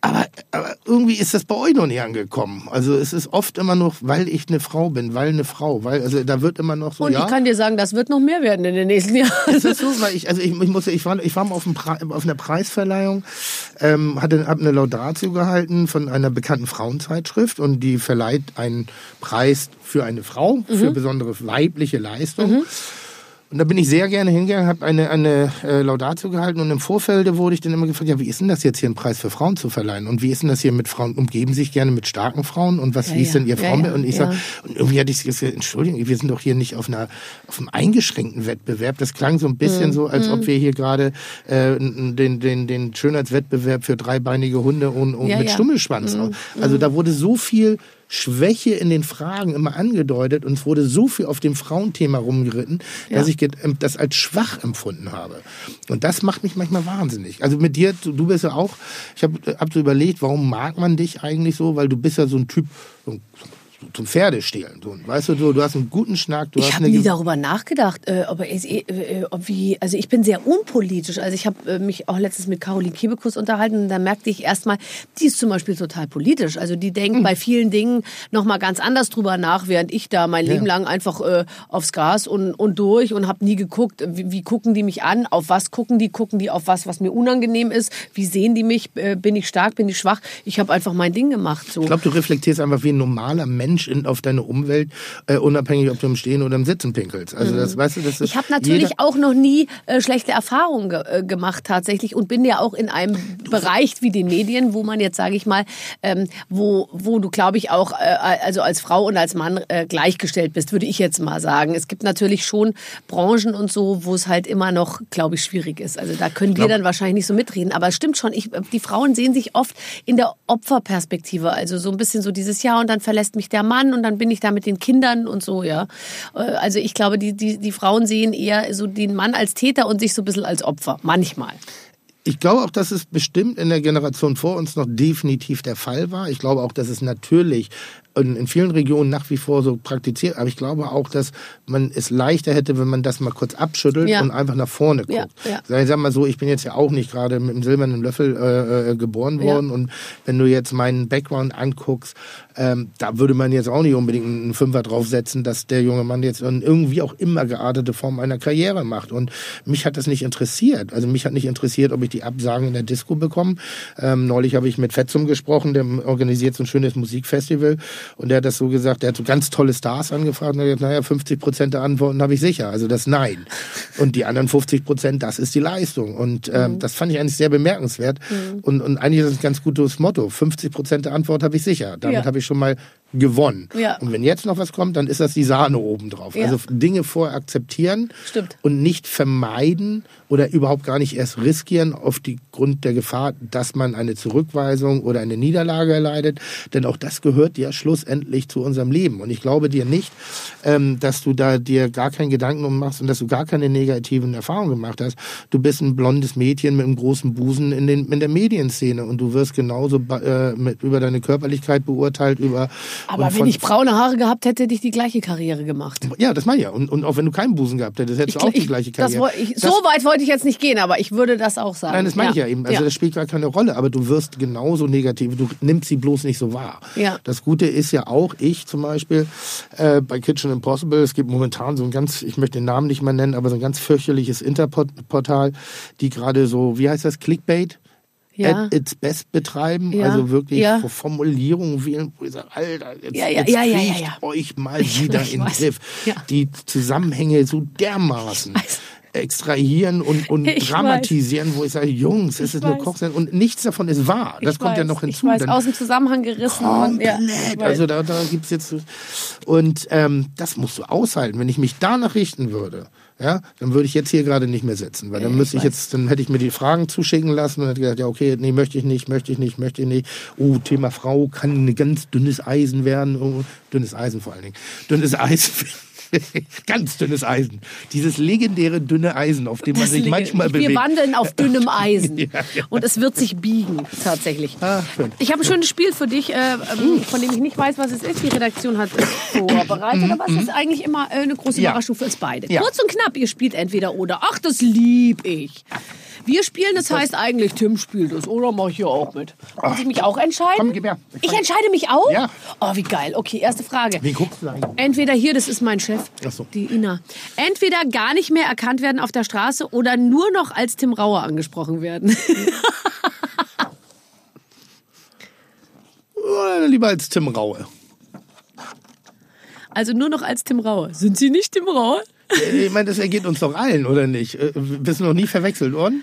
Aber, aber irgendwie ist das bei euch noch nicht angekommen. Also es ist oft immer noch, weil ich eine Frau bin, weil eine Frau, weil also da wird immer noch so Und ja. ich kann dir sagen, das wird noch mehr werden in den nächsten Jahren. ist das so? Weil ich, also ich, ich muss, ich war, ich war mal auf, auf einer Preisverleihung, ähm, hatte, hab eine Laudatio gehalten von einer bekannten Frauenzeitschrift und die verleiht einen Preis für eine Frau für besondere weibliche Leistung. Und da bin ich sehr gerne hingegangen, habe eine, eine äh, Laudatio gehalten und im Vorfeld wurde ich dann immer gefragt, ja, wie ist denn das jetzt hier, einen Preis für Frauen zu verleihen? Und wie ist denn das hier mit Frauen? Umgeben sich gerne mit starken Frauen? Und was, Ja, wie ist denn ihr Ja, Frauenbild? ja, und ich sag, und irgendwie hatte ich gesagt, Entschuldigung, wir sind doch hier nicht auf einer, auf einem eingeschränkten Wettbewerb. Das klang so ein Mhm. bisschen so, als ob wir hier gerade äh, den, den, den Schönheitswettbewerb für dreibeinige Hunde und, und mit. Stummelschwanz. Mhm. Also da wurde so viel Schwäche in den Fragen immer angedeutet und es wurde so viel auf dem Frauenthema rumgeritten, dass Ja. ich ge- ähm, das als schwach empfunden habe. Und das macht mich manchmal wahnsinnig. Also mit dir, du, bist ja auch, ich habe hab so überlegt, warum mag man dich eigentlich so, weil du bist ja so ein Typ, so, ein- zum Pferdestehlen. So, weißt du, du, du hast einen guten Schnack, Ich habe nie darüber nachgedacht, äh, ob, äh, äh, ob wie, also ich bin sehr unpolitisch. Also ich habe äh, mich auch letztens mit Caroline Kebekus unterhalten und da merkte ich erstmal, die ist zum Beispiel total politisch. Also die denkt bei vielen Dingen noch mal ganz anders drüber nach, während ich da mein Leben lang einfach äh, aufs Gas und, und durch und habe nie geguckt, wie, wie gucken die mich an, auf was gucken die, gucken die auf was, was mir unangenehm ist, wie sehen die mich, äh, bin ich stark, bin ich schwach. Ich habe einfach mein Ding gemacht. So. Ich glaube, du reflektierst einfach wie ein normaler Mensch in, auf deine Umwelt, äh, unabhängig, ob du im Stehen oder im Sitzen pinkelst. Also das, weißt du, das ist Mhm. Ich habe natürlich auch noch nie äh, schlechte Erfahrungen ge äh, gemacht tatsächlich und bin ja auch in einem Bereich wie den Medien, wo man jetzt sage ich mal, ähm, wo wo du glaube ich auch äh, also als Frau und als Mann äh, gleichgestellt bist, würde ich jetzt mal sagen. Es gibt natürlich schon Branchen und so, wo es halt immer noch glaube ich schwierig ist. Also da können wir dann wahrscheinlich nicht so mitreden, aber es stimmt schon. Ich, die Frauen sehen sich oft in der Opferperspektive, also so ein bisschen so dieses Jahr und dann verlässt mich der Mann und dann bin ich da mit den Kindern und so, ja. Äh, Also ich glaube, die, die, die Frauen sehen eher so den Mann als Täter und sich so ein bisschen als Opfer. Manchmal. Ich glaube auch, dass es bestimmt in der Generation vor uns noch definitiv der Fall war. Ich glaube auch, dass es natürlich in, vielen Regionen nach wie vor so praktiziert. Aber ich glaube auch, dass man es leichter hätte, wenn man das mal kurz abschüttelt Ja. und einfach nach vorne guckt. Ja, ja. Ich sag mal so, ich bin jetzt ja auch nicht gerade mit einem silbernen Löffel äh, äh, geboren worden. Und wenn du jetzt meinen Background anguckst, ähm, da würde man jetzt auch nicht unbedingt einen Fünfer draufsetzen, dass der junge Mann jetzt in irgendwie auch immer geartete Form einer Karriere macht. Und mich hat das nicht interessiert. Also mich hat nicht interessiert, ob ich die Absagen in der Disco bekomme. Ähm, neulich habe ich mit Fetzum gesprochen, der organisiert so ein schönes Musikfestival. Und der hat das so gesagt, der hat so ganz tolle Stars angefragt und er hat gesagt, naja, 50 Prozent der Antworten habe ich sicher. Also das Nein. Und die anderen 50 Prozent, das ist die Leistung. Und ähm, Mhm. das fand ich eigentlich sehr bemerkenswert. Und, und eigentlich ist das ein ganz gutes Motto. 50 Prozent der Antwort habe ich sicher. Damit Ja. habe ich schon mal gewonnen. Ja. Und wenn jetzt noch was kommt, dann ist das die Sahne obendrauf. Ja. Also Dinge vorher akzeptieren Stimmt. und nicht vermeiden oder überhaupt gar nicht erst riskieren auf die Grund der Gefahr, dass man eine Zurückweisung oder eine Niederlage erleidet. Denn auch das gehört ja schlussendlich zu unserem Leben. Und ich glaube dir nicht, ähm, dass du da dir gar keinen Gedanken um machst und dass du gar keine negativen Erfahrungen gemacht hast. Du bist ein blondes Mädchen mit einem großen Busen in, den, in der Medienszene und du wirst genauso äh, mit, über deine Körperlichkeit beurteilt, über Aber wenn ich braune Haare gehabt hätte, hätte ich die gleiche Karriere gemacht. ja, das meine ich ja. Und, und auch wenn du keinen Busen gehabt hättest, hättest du auch die gleiche Karriere. ich, Das- so weit wollte ich jetzt nicht gehen, aber ich würde das auch sagen. Nein, das meine ich ja eben. Also das spielt gar keine Rolle, aber du wirst genauso negativ. Du nimmst sie bloß nicht so wahr. Ja. Das Gute ist ja auch, ich zum Beispiel äh, bei Kitchen Impossible, es gibt momentan so ein ganz, ich möchte den Namen nicht mal nennen, aber so ein ganz fürchterliches Interportal, die gerade so, wie heißt das, Clickbait? Ja. At its best betreiben, Ja. also wirklich Ja. Formulierungen wählen, wo ich sage, Alter, jetzt, Ja, ja, jetzt ja, ja, ja, kriegt ja. euch mal wieder Ich in den weiß. Griff. Ja. Die Zusammenhänge so dermaßen weiß. extrahieren und, und Ich dramatisieren, wo ich sage, Jungs, es Ich ist eine weiß. Kochsendung und nichts davon ist wahr. Das Ich kommt ja weiß, noch hinzu. Ich weiß, Dann- aus dem Zusammenhang gerissen. ja, Komplett. weiß. also da, da gibt's jetzt und ähm, das musst du aushalten. Wenn ich mich danach richten würde, ja, dann würde ich jetzt hier gerade nicht mehr sitzen, weil dann müsste ich ich jetzt, dann hätte ich mir die Fragen zuschicken lassen und hätte gesagt, ja okay, nee, möchte ich nicht, möchte ich nicht, möchte ich nicht. Oh, Thema Frau kann ein ganz dünnes Eisen werden, oh, dünnes Eisen vor allen Dingen, dünnes Eisen. Ganz dünnes Eisen. Dieses legendäre dünne Eisen, auf dem man Das sich manchmal Wir bewegt. wandeln auf dünnem Eisen. Ja, ja. Und es wird sich biegen, tatsächlich. Ah. Ich habe ein schönes Spiel für dich, äh, ähm, von dem ich nicht weiß, was es ist. Die Redaktion hat es vorbereitet, aber es ist eigentlich immer äh, eine große Mhm, Ja. Überraschung für uns beide. Kurz und knapp, ihr spielt entweder oder. Ach, das lieb ich. Wir spielen, das heißt eigentlich, Tim spielt es. Oder mach ich hier auch mit? Muss ich mich auch entscheiden? Komm, gib her. Ich entscheide mich auch? Ja. Oh, wie geil. Okay, erste Frage. Wie guckst du eigentlich? Entweder hier, das ist mein Chef, Ach so. die Ina. Entweder gar nicht mehr erkannt werden auf der Straße oder nur noch als Tim Rauer angesprochen werden. Lieber als Tim Raue. Also nur noch als Tim Rauer. Sind Sie nicht Tim Rauer? Ich meine, das ergeht uns doch allen, oder nicht? Äh, Bist du noch nie verwechselt worden?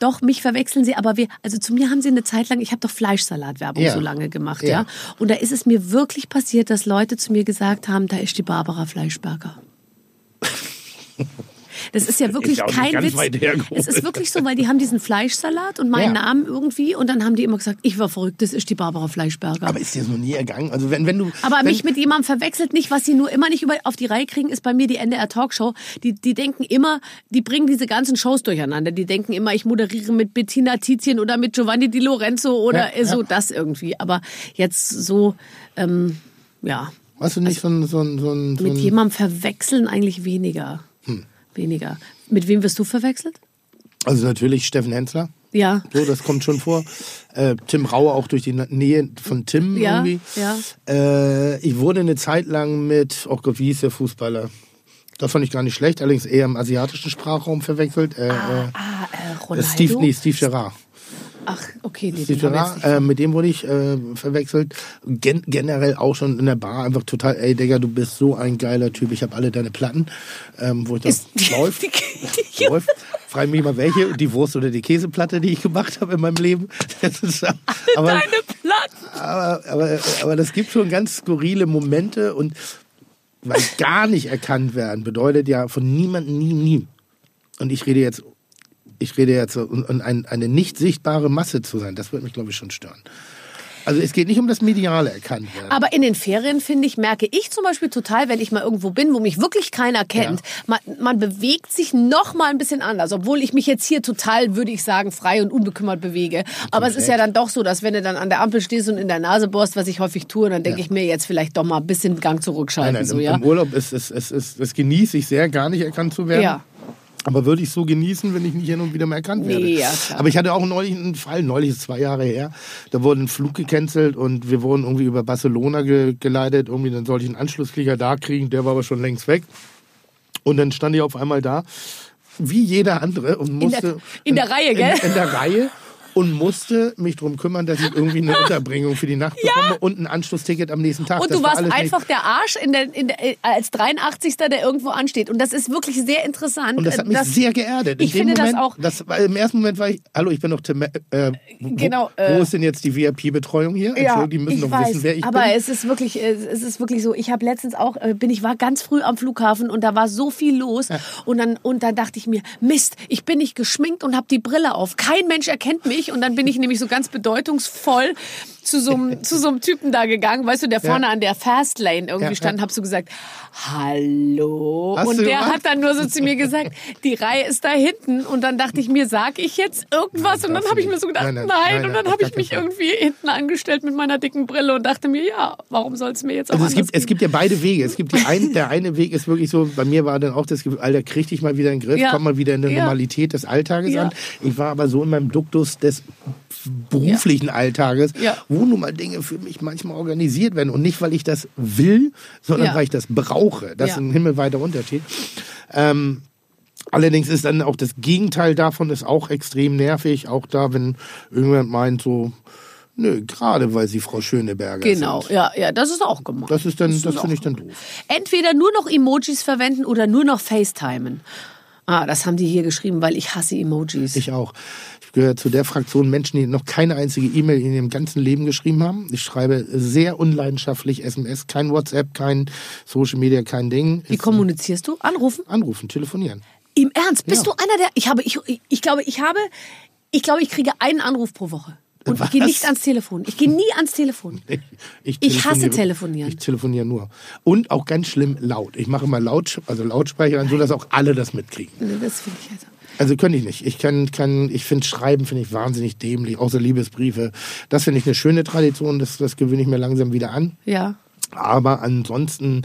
Doch, mich verwechseln sie, aber wir, also zu mir haben sie eine Zeit lang, ich habe doch Fleischsalatwerbung Ja. so lange gemacht, Ja. ja. Und da ist es mir wirklich passiert, dass Leute zu mir gesagt haben, da ist die Barbara Fleischberger. Das ist ja wirklich nicht kein Witz. Es ist wirklich so, weil die haben diesen Fleischsalat und meinen Ja. Namen irgendwie und dann haben die immer gesagt, ich war verrückt, das ist die Barbara Fleischberger. Aber ist dir das noch nie ergangen? Also wenn, wenn du. Aber wenn, mich mit jemandem verwechselt nicht, was sie nur immer nicht über, auf die Reihe kriegen, ist bei mir die NDR Talkshow. Die, die denken immer, die bringen diese ganzen Shows durcheinander. Die denken immer, ich moderiere mit Bettina Tizien oder mit Giovanni Di Lorenzo oder Ja, so ja. das irgendwie. Aber jetzt so, ähm, ja, Hast du nicht so ein. So ein, so ein, so mit jemandem verwechseln eigentlich weniger. Weniger. Mit wem wirst du verwechselt? also natürlich Steffen Hensler. Ja. So, das kommt schon vor. Äh, Tim Raue auch durch die Nähe von Tim Ja, irgendwie. ja. Äh, ich wurde eine Zeit lang mit, oh Gott, wie hieß der Fußballer? Das fand ich gar nicht schlecht, allerdings eher im asiatischen Sprachraum verwechselt. Äh, Ah, äh, äh, Ronaldo? Steve, nee, Steve Gerrard. Ach, okay, nee, nicht. äh, mit dem wurde ich äh, verwechselt. Gen generell auch schon in der Bar einfach total, ey Digga, du bist so ein geiler Typ, ich habe alle deine Platten. Ähm, wo ich dann, läuft, läuft. Frag mich mal welche, die Wurst oder die Käseplatte, die ich gemacht habe in meinem Leben. Ist, aber, Deine Platten. aber, aber, aber das gibt schon ganz skurrile Momente und weil gar nicht erkannt werden, bedeutet ja von niemandem nie, nie. Und ich rede jetzt, ich rede jetzt, und, und ein, eine nicht sichtbare Masse zu sein, das wird mich, glaube ich, schon stören. Also es geht nicht um das mediale erkannt werden. Aber in den Ferien, finde ich, merke ich zum Beispiel total, wenn ich mal irgendwo bin, wo mich wirklich keiner kennt, man, man bewegt sich noch mal ein bisschen anders. Obwohl ich mich jetzt hier total, würde ich sagen, frei und unbekümmert bewege. Aber es ist ja dann doch so, dass wenn du dann an der Ampel stehst und in der Nase bohrst, was ich häufig tue, dann denke ich mir jetzt vielleicht doch mal ein bisschen Gang zurückschalten. Nein, nein, so, im, ja? im Urlaub ist es, es, es, es genieße ich sehr, gar nicht erkannt zu werden. Ja. Aber würde ich so genießen, wenn ich nicht hin und wieder mehr erkannt werde. Nee, ja. Aber ich hatte auch neulich einen Fall, neulich ist zwei Jahre her, da wurde ein Flug gecancelt und wir wurden irgendwie über Barcelona ge geleitet. Irgendwie, dann sollte ich einen Anschlussflieger da kriegen, der war aber schon längst weg. Und dann stand ich auf einmal da, wie jeder andere und der- musste... in der Reihe, gell? In, in der Reihe. Und musste mich drum kümmern, dass ich irgendwie eine Unterbringung für die Nacht bekomme und ein Anschlussticket am nächsten Tag. Und Das du war warst nicht- einfach der Arsch in der, in der, äh, als 83. der irgendwo ansteht. Und das ist wirklich sehr interessant. Und das hat mich dass- sehr geerdet. In Ich finde das Moment, auch. Das, war, Im ersten Moment war ich, hallo, ich bin doch Tim. Äh, wo, Genau, Wo äh, ist denn jetzt die VIP-Betreuung hier? Entschuldigung, die müssen doch weiß, wissen, wer ich aber bin. es ist wirklich, äh, es ist wirklich so. Ich habe letztens auch, äh, bin ich war ganz früh am Flughafen und da war so viel los und dann und dann dachte ich mir, Mist, ich bin nicht geschminkt und habe die Brille auf. Kein Mensch erkennt mich und dann bin ich nämlich so ganz bedeutungsvoll zu so einem zu so einem Typen da gegangen, weißt du, der vorne an der Fastlane irgendwie Ja, stand, ja. hab so gesagt, hallo Hast und der gemacht? hat dann nur so zu mir gesagt, die Reihe ist da hinten und dann dachte ich mir, sag ich jetzt irgendwas und dann habe ich mir so gedacht, Nein, nein, nein, nein, und nein, dann habe ich mich irgendwie hinten angestellt mit meiner dicken Brille und dachte mir, ja, warum soll es mir jetzt auch Also es gibt, es gehen? gibt ja beide Wege. Es gibt die ein, der eine Weg ist wirklich so, bei mir war dann auch das Gefühl, Alter, krieg dich mal wieder in den Griff, Ja. komm mal wieder in die Ja. Normalität des Alltages Ja. an. Ich war aber so in meinem Duktus des beruflichen Alltages, wo nun mal Dinge für mich manchmal organisiert werden. Und nicht, weil ich das will, sondern weil ich das brauche. Das Ja. ist ein himmelweiter Unterschied. Ähm, Allerdings ist dann auch das Gegenteil davon ist auch extrem nervig. Auch da, wenn irgendjemand meint so, nö, gerade weil sie Frau Schöneberger Genau, sind. ja, ja, das ist auch gemacht. Das ist dann, das, ist finde ich dann doof. Entweder nur noch Emojis verwenden oder nur noch FaceTimen. Ah, das haben die hier geschrieben, weil ich hasse Emojis. Ich auch. Ich gehöre zu der Fraktion Menschen, die noch keine einzige E-Mail in ihrem ganzen Leben geschrieben haben. Ich schreibe sehr unleidenschaftlich SMS, kein WhatsApp, kein Social Media, kein Ding. Wie kommunizierst du? Anrufen? Anrufen, telefonieren. Im Ernst? Bist Ja. du einer der? Ich habe, ich, ich glaube, ich habe, ich glaube, ich kriege einen Anruf pro Woche. Und ich gehe Was? nicht ans Telefon. Ich gehe nie ans Telefon. Ich, Ich hasse telefoniere- telefonieren. Ich telefoniere nur. Und auch ganz schlimm laut. Ich mache mal laut, also Lautsprecher so dass auch alle das mitkriegen. Das finde ich also. Also könnte ich nicht. Ich kann, kann, ich finde Schreiben finde ich wahnsinnig dämlich, außer Liebesbriefe. Das finde ich eine schöne Tradition, das, das gewöhne ich mir langsam wieder an. Ja. Aber ansonsten,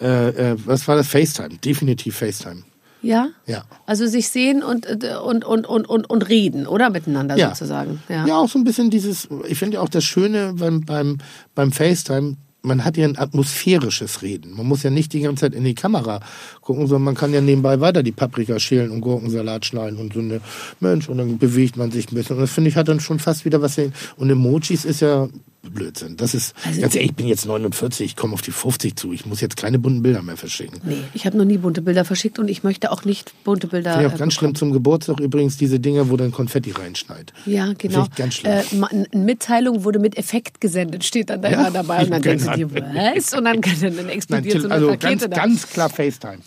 äh, äh, was war das? FaceTime, definitiv FaceTime. Ja? Ja. Also sich sehen und, äh, und, und, und, und, und reden, oder? Miteinander Ja. sozusagen. Ja. Ja, auch so ein bisschen dieses, ich finde ja auch das Schöne beim, beim, beim FaceTime, man hat ja ein atmosphärisches Reden. Man muss ja nicht die ganze Zeit in die Kamera gucken, sondern man kann ja nebenbei weiter die Paprika schälen und Gurkensalat schneiden und so eine Mensch und dann bewegt man sich ein bisschen. Und das finde ich hat dann schon fast wieder was. Und Emojis ist ja Blödsinn. Das ist, Also- ganz ehrlich, ich bin jetzt 49, ich komme auf die 50 zu. Ich muss jetzt keine bunten Bilder mehr verschicken. Nee, ich habe noch nie bunte Bilder verschickt und ich möchte auch nicht bunte Bilder. Finde ich auch äh, ganz schlimm zum Geburtstag übrigens diese Dinger, wo dann Konfetti reinschneit. Ja, genau. Finde ich ganz schlimm. Äh, Mitteilung wurde mit Effekt gesendet, steht dann da Ja, immer dabei. Und dann denkst du dir, was? Und dann, dann Nein, explodiert Till, so eine also Rakete ganz, da. ganz klar FaceTime.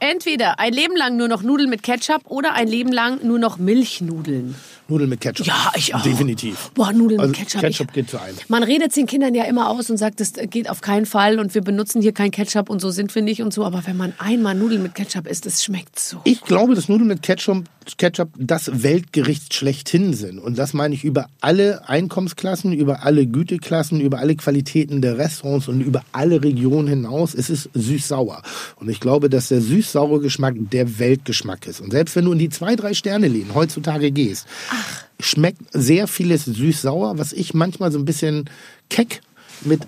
Entweder ein Leben lang nur noch Nudeln mit Ketchup oder ein Leben lang nur noch Milchnudeln. Nudeln mit Ketchup. Ja, ich auch. Definitiv. Boah, Nudeln also mit Ketchup. Ketchup ich, geht zu einem. Man redet es den Kindern ja immer aus und sagt, das geht auf keinen Fall und wir benutzen hier kein Ketchup und so sind wir nicht und so. Aber wenn man einmal Nudeln mit Ketchup isst, das schmeckt so. Ich glaube, dass Nudeln mit Ketchup, Ketchup das Weltgericht schlechthin sind. Und das meine ich über alle Einkommensklassen, über alle Güteklassen, über alle Qualitäten der Restaurants und über alle Regionen hinaus. Es ist süß-sauer. Und ich glaube, dass der süß-saure Geschmack der Weltgeschmack ist. Und selbst wenn du in die zwei, drei Sterne-Läden heutzutage gehst, schmeckt sehr vieles süß-sauer, was ich manchmal so ein bisschen keck mit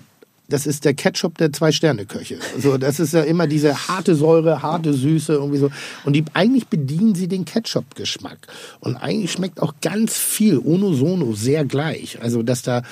das ist der Ketchup der Zwei-Sterne-Köche. So, das ist ja immer diese harte Säure, harte Süße, irgendwie so. Und die, eigentlich bedienen sie den Ketchup-Geschmack. Und eigentlich schmeckt auch ganz viel, ono sono, sehr gleich. Also, dass da,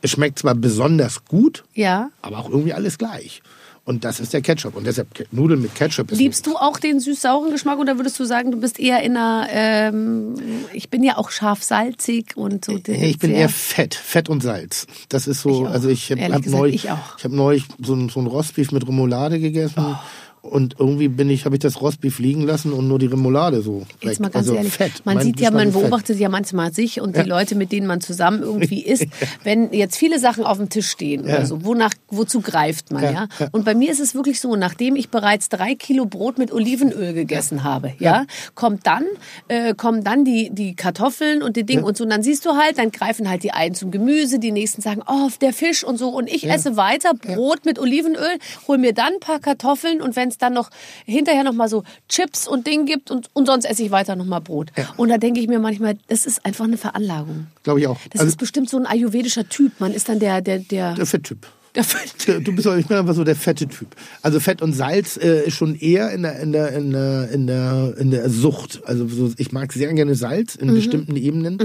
es schmeckt zwar besonders gut, Ja. aber auch irgendwie alles gleich. Und das ist der Ketchup. Und deshalb Nudeln mit Ketchup ist Liebst du auch den süß-sauren Geschmack oder würdest du sagen, du bist eher in einer, ähm, ich bin ja auch scharf-salzig und so. Nee, ich bin eher Fett, Fett und Salz. Das ist so, Ich auch. also ich habe hab neulich, ich auch. ich habe neulich so ein, so ein Rostbeef mit Remoulade gegessen. Und irgendwie bin ich, habe ich das Rostbeef liegen lassen und nur die Remoulade so weg. Jetzt mal ganz also ehrlich, Fett. man Mein sieht ja, man ist Fett. beobachtet ja manchmal sich und die Leute, mit denen man zusammen irgendwie isst, wenn jetzt viele Sachen auf dem Tisch stehen oder so, wonach, wozu greift man, ja, Ja, ja. Und bei mir ist es wirklich so, nachdem ich bereits drei Kilo Brot mit Olivenöl gegessen habe, ja, kommt dann, äh, kommen dann die, die Kartoffeln und die Dinge und so, und dann siehst du halt, dann greifen halt die einen zum Gemüse, die nächsten sagen, oh, der Fisch und so, und ich esse weiter Brot mit Olivenöl, hol mir dann ein paar Kartoffeln und wenn es dann noch hinterher noch mal so Chips und Ding gibt und, und sonst esse ich weiter noch mal Brot. Und da denke ich mir manchmal, das ist einfach eine Veranlagung. Glaube ich auch. Das Also ist bestimmt so ein ayurvedischer Typ. Man ist dann der, der, der, der Fetttyp. der Der- Du bist, ich bin einfach so der fette Typ. Also Fett und Salz äh, ist schon eher in der, in der, in der, in der, in der Sucht. Also so, ich mag sehr gerne Salz in bestimmten Ebenen.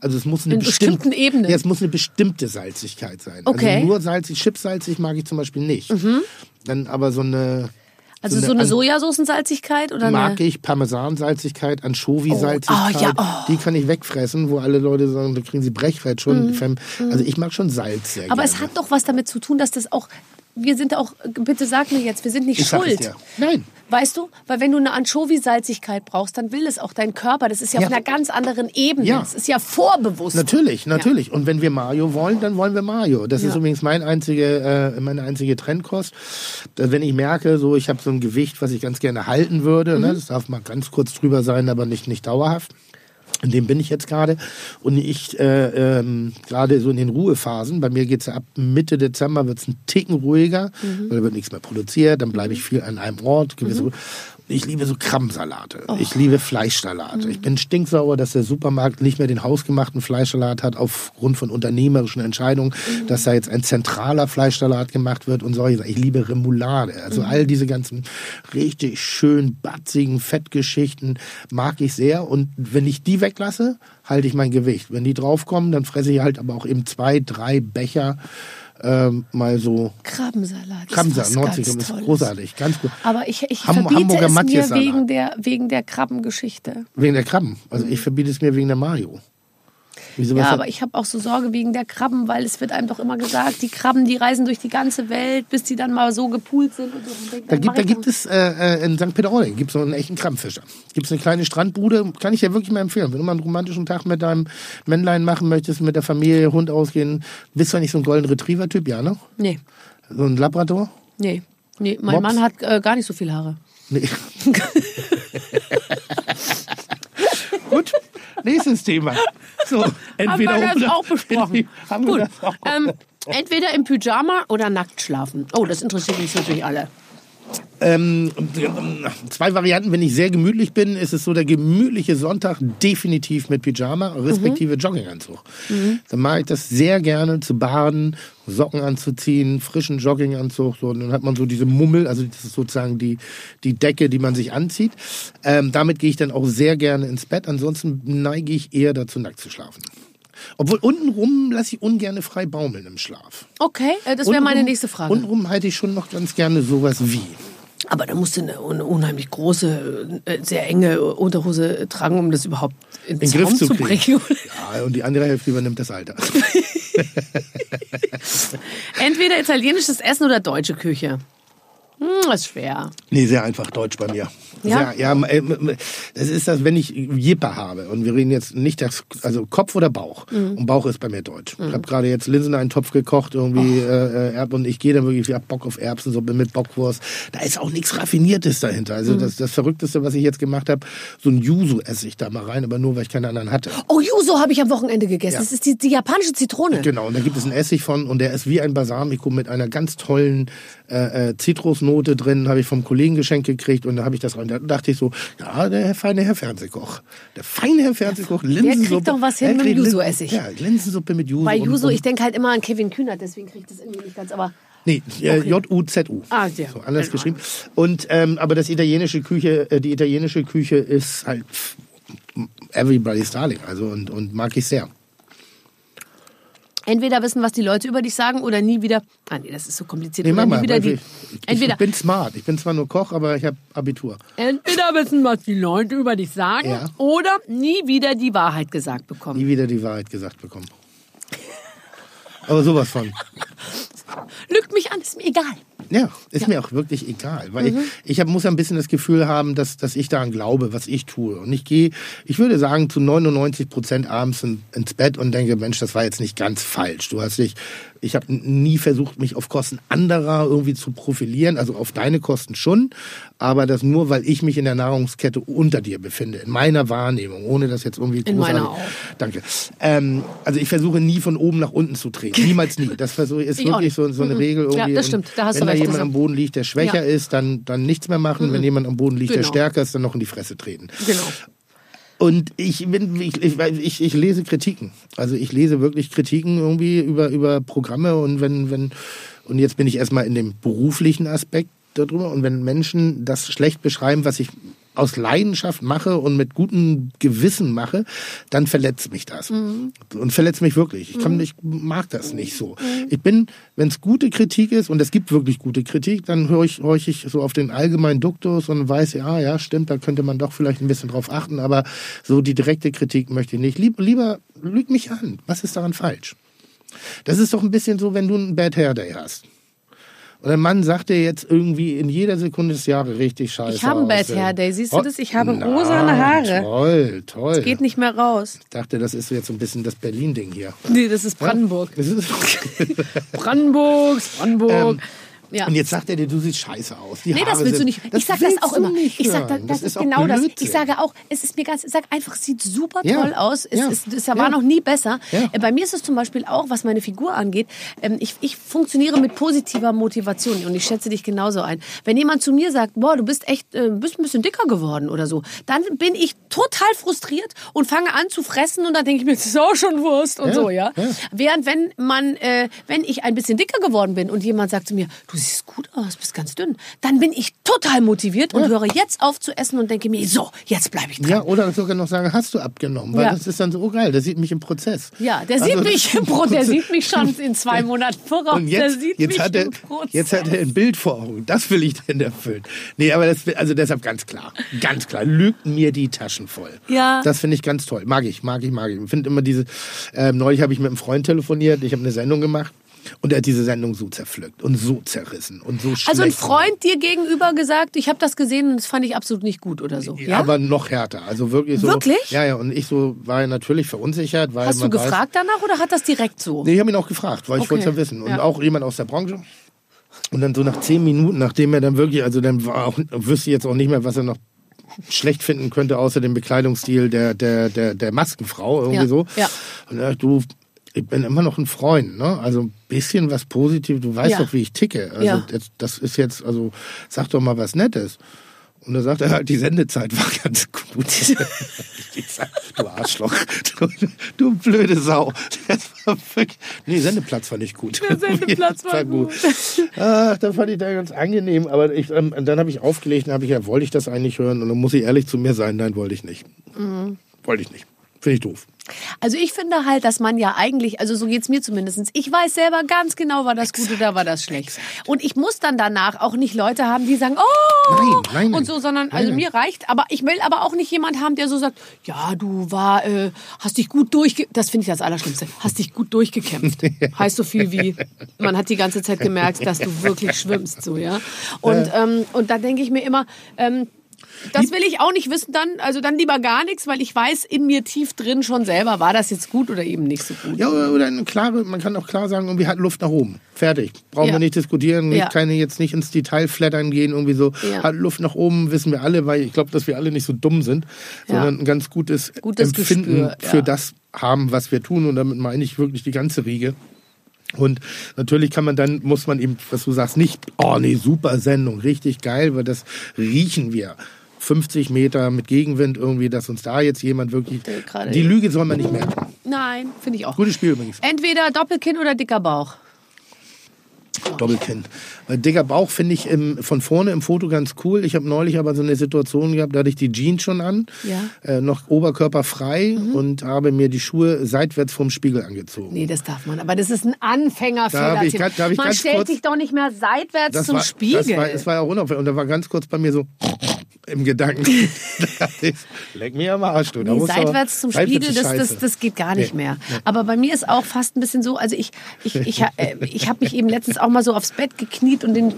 Also es muss eine Mhm. In bestimmten Ebenen? Ja, es muss eine bestimmte Salzigkeit sein. Okay. Mhm. Also nur salzig, chipsalzig mag ich zum Beispiel nicht. Dann aber so eine also so eine Sojasoßensalzigkeit oder mag eine, ich Parmesansalzigkeit, Anchovy-Salzigkeit. Oh, oh, ja, oh. Die kann ich wegfressen, wo alle Leute sagen, da kriegen sie Brechreiz schon. Also ich mag schon Salz sehr. Aber gerne. es hat doch was damit zu tun, dass das auch wir sind auch, bitte sag mir jetzt, wir sind nicht Ich schuld. Nein. Weißt du? Weil wenn du eine Anchovy-Salzigkeit brauchst, dann will es auch dein Körper. Das ist ja, Ja. auf einer ganz anderen Ebene. Ja. Das ist ja vorbewusst. Natürlich, natürlich. Und wenn wir Mayo wollen, dann wollen wir Mayo. Das ist Ja. übrigens mein einzige, äh, meine einzige Trendkost. Dass wenn ich merke, so ich habe so ein Gewicht, was ich ganz gerne halten würde, Mhm. ne, das darf mal ganz kurz drüber sein, aber nicht, nicht dauerhaft. In dem bin ich jetzt gerade. Und ich äh, ähm, gerade so in den Ruhephasen, bei mir geht's ja ab Mitte Dezember wird's ein Ticken ruhiger, Mhm. weil da wird nichts mehr produziert, dann bleibe ich viel an einem Ort. Gewisse Mhm. Ich liebe so Krabbensalate. Oh. Ich liebe Fleischsalate. Mhm. Ich bin stinksauer, dass der Supermarkt nicht mehr den hausgemachten Fleischsalat hat aufgrund von unternehmerischen Entscheidungen, Mhm. dass da jetzt ein zentraler Fleischsalat gemacht wird und solche Sachen. Ich liebe Remoulade. Also Mhm. all diese ganzen richtig schön batzigen Fettgeschichten mag ich sehr. Und wenn ich die weglasse, halte ich mein Gewicht. Wenn die draufkommen, dann fresse ich halt aber auch eben zwei, drei Becher ähm, mal so Krabbensalat. Krabbensalat, ist was Nordsee, ganz das ist Tolles. großartig, ganz gut. Aber ich, ich Ham- verbiete Hamburger es mir wegen der, wegen der Krabbengeschichte. Wegen der Krabben. Also Mhm. ich verbiete es mir wegen der Mayo. Wieso, Ja, aber ich habe auch so Sorge wegen der Krabben, weil es wird einem doch immer gesagt, die Krabben, die reisen durch die ganze Welt, bis die dann mal so gepoolt sind. Und so. Und denk, Da gibt, da gibt es äh, äh, in St. Peter-Ording gibt so einen echten Krabbenfischer. Gibt es eine kleine Strandbude, kann ich dir wirklich mal empfehlen. Wenn du mal einen romantischen Tag mit deinem Männlein machen möchtest, mit der Familie, Hund ausgehen, bist du nicht so ein Golden Retriever-Typ, ja, ne? Nee, So ein Labrador? nee, nee. Mein Mops? Mann hat äh, gar nicht so viel Haare. Nee. Gut, nächstes Thema. So, entweder Haben wir das oder. auch besprochen. Haben wir Gut. das auch. Ähm, entweder im Pyjama oder nackt schlafen. Oh, das interessiert uns natürlich alle. Ähm, zwei Varianten, wenn ich sehr gemütlich bin, ist es so der gemütliche Sonntag definitiv mit Pyjama, respektive Jogginganzug. Dann mache ich das sehr gerne zu baden, Socken anzuziehen, frischen Jogginganzug, so, und dann hat man so diese Mummel, also das ist sozusagen die, die Decke, die man sich anzieht. Ähm, damit gehe ich dann auch sehr gerne ins Bett, ansonsten neige ich eher dazu, nackt zu schlafen. Obwohl untenrum lasse ich ungern frei baumeln im Schlaf. Okay, äh, das wäre meine nächste Frage. Untenrum halte ich schon noch ganz gerne sowas wie. Aber da musst du eine, eine unheimlich große, äh, sehr enge Unterhose tragen, um das überhaupt in den Griff zu zu kriegen. bringen. Ja, und die andere Hälfte übernimmt das Alter. Entweder italienisches Essen oder deutsche Küche. Hm, das ist schwer. Nee, sehr einfach Deutsch bei mir. Ja? Ja, m- äh, das ist das, wenn ich Jipper habe und wir reden jetzt nicht das, also Kopf oder Bauch. Mhm. Und Bauch ist bei mir Deutsch. Ich habe gerade jetzt Linsen in einen Topf gekocht, irgendwie Oh. äh, äh, Erb und ich gehe dann wirklich, ich hab Bock auf Erbsensuppe mit Bockwurst. Da ist auch nichts Raffiniertes dahinter. Mhm. Also das, das Verrückteste, was ich jetzt gemacht habe, so ein Yuzu esse ich da mal rein, aber nur, weil ich keine anderen hatte. Oh, Yuzu habe ich am Wochenende gegessen. Ja. Das ist die, die japanische Zitrone. Genau, und da gibt es einen Essig von und der ist wie ein Balsamico mit einer ganz tollen äh, äh, Zitrusnote drin, habe ich vom Kollegen geschenkt gekriegt und da habe ich das rein. Da dachte ich so, ja, der feine Herr Fernsehkoch. Der feine Herr Fernsehkoch, Linsensuppe. kriegt doch was hin der mit kriegt Yuzu-Essig. Ja, Linsensuppe mit Yuzu. Bei und, ich denke halt immer an Kevin Kühnert, deswegen kriege ich das irgendwie nicht ganz, aber Nee, äh, J-U-Z-U. Ah, ja. So, anders Genau. geschrieben. Und, ähm, aber das italienische Küche, äh, die italienische Küche ist halt everybody's darling. Also, und, und mag ich sehr. Entweder wissen, was die Leute über dich sagen oder nie wieder. Ah, nee, das ist so kompliziert. Nee, mach nie wieder die, ich, ich, entweder, ich bin smart. Ich bin zwar nur Koch, aber ich habe Abitur. entweder wissen, was die Leute über dich sagen Ja. oder nie wieder die Wahrheit gesagt bekommen. nie wieder die Wahrheit gesagt bekommen. Aber sowas von. Lügt mich an, ist mir egal. Ja, ist mir auch wirklich egal, weil ich, ich hab, muss ein bisschen das Gefühl haben, dass, dass ich daran glaube, was ich tue. Und ich gehe, ich würde sagen, zu 99 Prozent abends in, ins Bett und denke, Mensch, das war jetzt nicht ganz falsch. Du hast dich, ich habe nie versucht, mich auf Kosten anderer irgendwie zu profilieren, also auf deine Kosten schon, aber das nur, weil ich mich in der Nahrungskette unter dir befinde, in meiner Wahrnehmung, ohne das jetzt irgendwie In meiner großartig- auch. Danke. Ähm, also ich versuche nie von oben nach unten zu treten. Niemals nie. Das versuche ist Ich wirklich so, so eine Regel Ja, irgendwie. das Und stimmt. Da hast wenn du da recht. jemand Das- am Boden liegt, der schwächer Ja. ist, dann, dann nichts mehr machen. Wenn jemand am Boden liegt, der Genau. stärker ist, dann noch in die Fresse treten. Genau. Und ich, bin, ich, ich, ich, lese Kritiken. Also ich lese wirklich Kritiken irgendwie über, über Programme und wenn, wenn, und jetzt bin ich erstmal in dem beruflichen Aspekt darüber und wenn Menschen das schlecht beschreiben, was ich aus Leidenschaft mache und mit gutem Gewissen mache, dann verletzt mich das. Und verletzt mich wirklich. Ich, kann, ich mag das nicht so. Ich bin, wenn es gute Kritik ist, und es gibt wirklich gute Kritik, dann höre ich, höre ich so auf den allgemeinen Duktus und weiß, ja, ja, stimmt, da könnte man doch vielleicht ein bisschen drauf achten, aber so die direkte Kritik möchte ich nicht. Lieb, lieber lüg mich an. Was ist daran falsch? Das ist doch ein bisschen so, wenn du einen Bad Hair Day hast. Und ein Mann sagt dir jetzt irgendwie in jeder Sekunde des Jahres richtig scheiße Ich habe aus. Bad Hair Day. Siehst du Oh, das? Ich habe na, rosane Haare. Toll, toll. Geht nicht mehr raus. Ich dachte, das ist jetzt so ein bisschen das Berlin-Ding hier. Nee, das ist Brandenburg. Das ist Brandenburg, Brandenburg. Ja. Und jetzt sagt er dir, du siehst scheiße aus. Die Nee, das Haare willst du sind- nicht. ich sag das willst auch du immer. Ich sag, das, hören. das, ist genau das. Blödsinn. Ich sage auch, es ist mir ganz, ich sag einfach, es sieht super Ja. toll aus. Es, Ja. ist, es war noch nie besser. Äh, Bei mir ist es zum Beispiel auch, was meine Figur angeht, ähm, ich, ich funktioniere mit positiver Motivation und ich schätze dich genauso ein. Wenn jemand zu mir sagt, boah, du bist echt, äh, bist ein bisschen dicker geworden oder so, dann bin ich total frustriert und fange an zu fressen und dann denke ich mir, das ist auch schon Wurst und so, ja. Ja. Während wenn man, äh, wenn ich ein bisschen dicker geworden bin und jemand sagt zu mir, du siehst gut aus, bist ganz dünn, dann bin ich total motiviert und höre jetzt auf zu essen und denke mir, so, jetzt bleibe ich dran. Ja, oder sogar noch sagen, hast du abgenommen? Weil Ja. das ist dann so, oh geil, der sieht mich im Prozess. Ja, der Also, sieht mich im Pro, der sieht mich schon in zwei Monaten voraus. Und der jetzt, sieht jetzt, mich hat er, im Prozess. jetzt hat er ein Bild vor Augen. Das will ich denn erfüllen. Nee, aber das, also deshalb ganz klar. Ganz klar. Lügt mir die Taschen voll. Ja. Das finde ich ganz toll. Mag ich, mag ich, mag ich. Ich finde immer diese, ähm, neulich habe ich mit einem Freund telefoniert. Ich habe eine Sendung gemacht. Und er hat diese Sendung so zerpflückt und so zerrissen und so schlecht. Also ein Freund dir gegenüber gesagt, ich habe das gesehen und das fand ich absolut nicht gut oder so. Ja? Aber noch härter. Also wirklich so. Wirklich? Ja, ja. Und ich so war ja natürlich verunsichert, weil Hast du man weiß, gefragt danach oder hat das direkt so? Nee, ich habe ihn auch gefragt, weil ich Okay. wollte es ja wissen. Und Ja. auch jemand aus der Branche. Und dann so nach zehn Minuten, nachdem er dann wirklich, also dann war auch, wüsste ich jetzt auch nicht mehr, was er noch schlecht finden könnte, außer dem Bekleidungsstil der, der, der, der Maskenfrau, irgendwie Ja, so. ja. Und sagt, du, ich bin immer noch ein Freund, ne? Also ein bisschen was Positives, du weißt Ja. doch, wie ich ticke. Also Ja. das, das ist jetzt, also sag doch mal was Nettes. Und da sagt er halt, die Sendezeit war ganz gut. sag, du Arschloch, du, du blöde Sau. Das war wirklich, nee, Sendeplatz fand ich gut. Der Sendeplatz war Ach, das fand ich da ganz angenehm. Aber ich, ähm, dann habe ich aufgelegt und habe ich ja, wollte ich das eigentlich hören? Und dann muss ich ehrlich zu mir sein, nein, wollte ich nicht. Mhm. Wollte ich nicht. Finde ich doof. Also ich finde halt, dass man ja eigentlich, also so geht's mir zumindestens. ich weiß selber ganz genau, war das gut oder war das schlecht. Und ich muss dann danach auch nicht Leute haben, die sagen, oh, Nein, nein, nein. und so, sondern also Nein. mir reicht, aber ich will aber auch nicht jemand haben, der so sagt, ja, du war, äh, hast dich gut durchge, das finde ich das Allerschlimmste, hast dich gut durchgekämpft. heißt so viel wie, man hat die ganze Zeit gemerkt, dass du wirklich schwimmst, so, ja. Und, ähm, und da denke ich mir immer, ähm, das will ich auch nicht wissen dann, also dann lieber gar nichts, weil ich weiß in mir tief drin schon selber, war das jetzt gut oder eben nicht so gut. Ja, oder, oder eine klare, man kann auch klar sagen, irgendwie hat Luft nach oben. Fertig. Brauchen Ja. wir nicht diskutieren, Ja. keine jetzt nicht ins Detail flattern gehen, irgendwie so. Ja. Hat Luft nach oben, wissen wir alle, weil ich glaube, dass wir alle nicht so dumm sind, sondern ein ganz gutes, Gutes Empfinden Gespür, für das haben, was wir tun. Und damit meine ich wirklich die ganze Riege. Und natürlich kann man dann, muss man eben, was du sagst, nicht, oh nee, super Sendung, richtig geil, weil das riechen wir. 50 Meter mit Gegenwind irgendwie, dass uns da jetzt jemand wirklich. Die Lüge soll man nicht merken. Nein, finde ich auch. Gutes Spiel übrigens. Entweder Doppelkinn oder dicker Bauch. Doppelkinn. Weil dicker Bauch finde ich im, von vorne im Foto ganz cool. Ich habe neulich aber so eine Situation gehabt, da hatte ich die Jeans schon an, Ja. Mhm. äh, noch oberkörperfrei und habe mir die Schuhe seitwärts vom Spiegel angezogen. Nee, das darf man. Aber das ist ein Anfängerfehler. Man ganz stellt kurz- sich doch nicht mehr seitwärts Das zum war, Spiegel. Das war, das war ja auch unauffällig. Und da war ganz kurz bei mir so im Gedanken. Leck mir am Arsch, du. Da Nee, seitwärts zum Spiegel, das, das, das geht gar nicht Nee. mehr. Aber bei mir ist auch fast ein bisschen so, also ich, ich, ich, äh, ich habe mich eben letztens auch mal so aufs Bett gekniet und den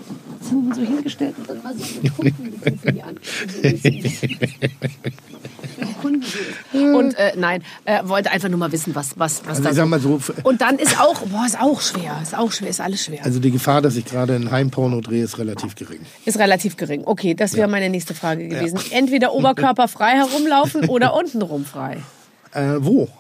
hinten so hingestellt und dann mal so geguckt, wie das an. Und äh, nein, äh, wollte einfach nur mal wissen, was, was, was Also da ich sag mal so, Und dann ist auch, boah, ist auch schwer, ist auch schwer, ist alles schwer. also die Gefahr, dass ich gerade ein Heimporno drehe, ist relativ gering. Ist relativ gering. Okay, das wäre meine nächste Frage gewesen. Entweder oberkörperfrei herumlaufen oder untenrum frei. Äh, wo?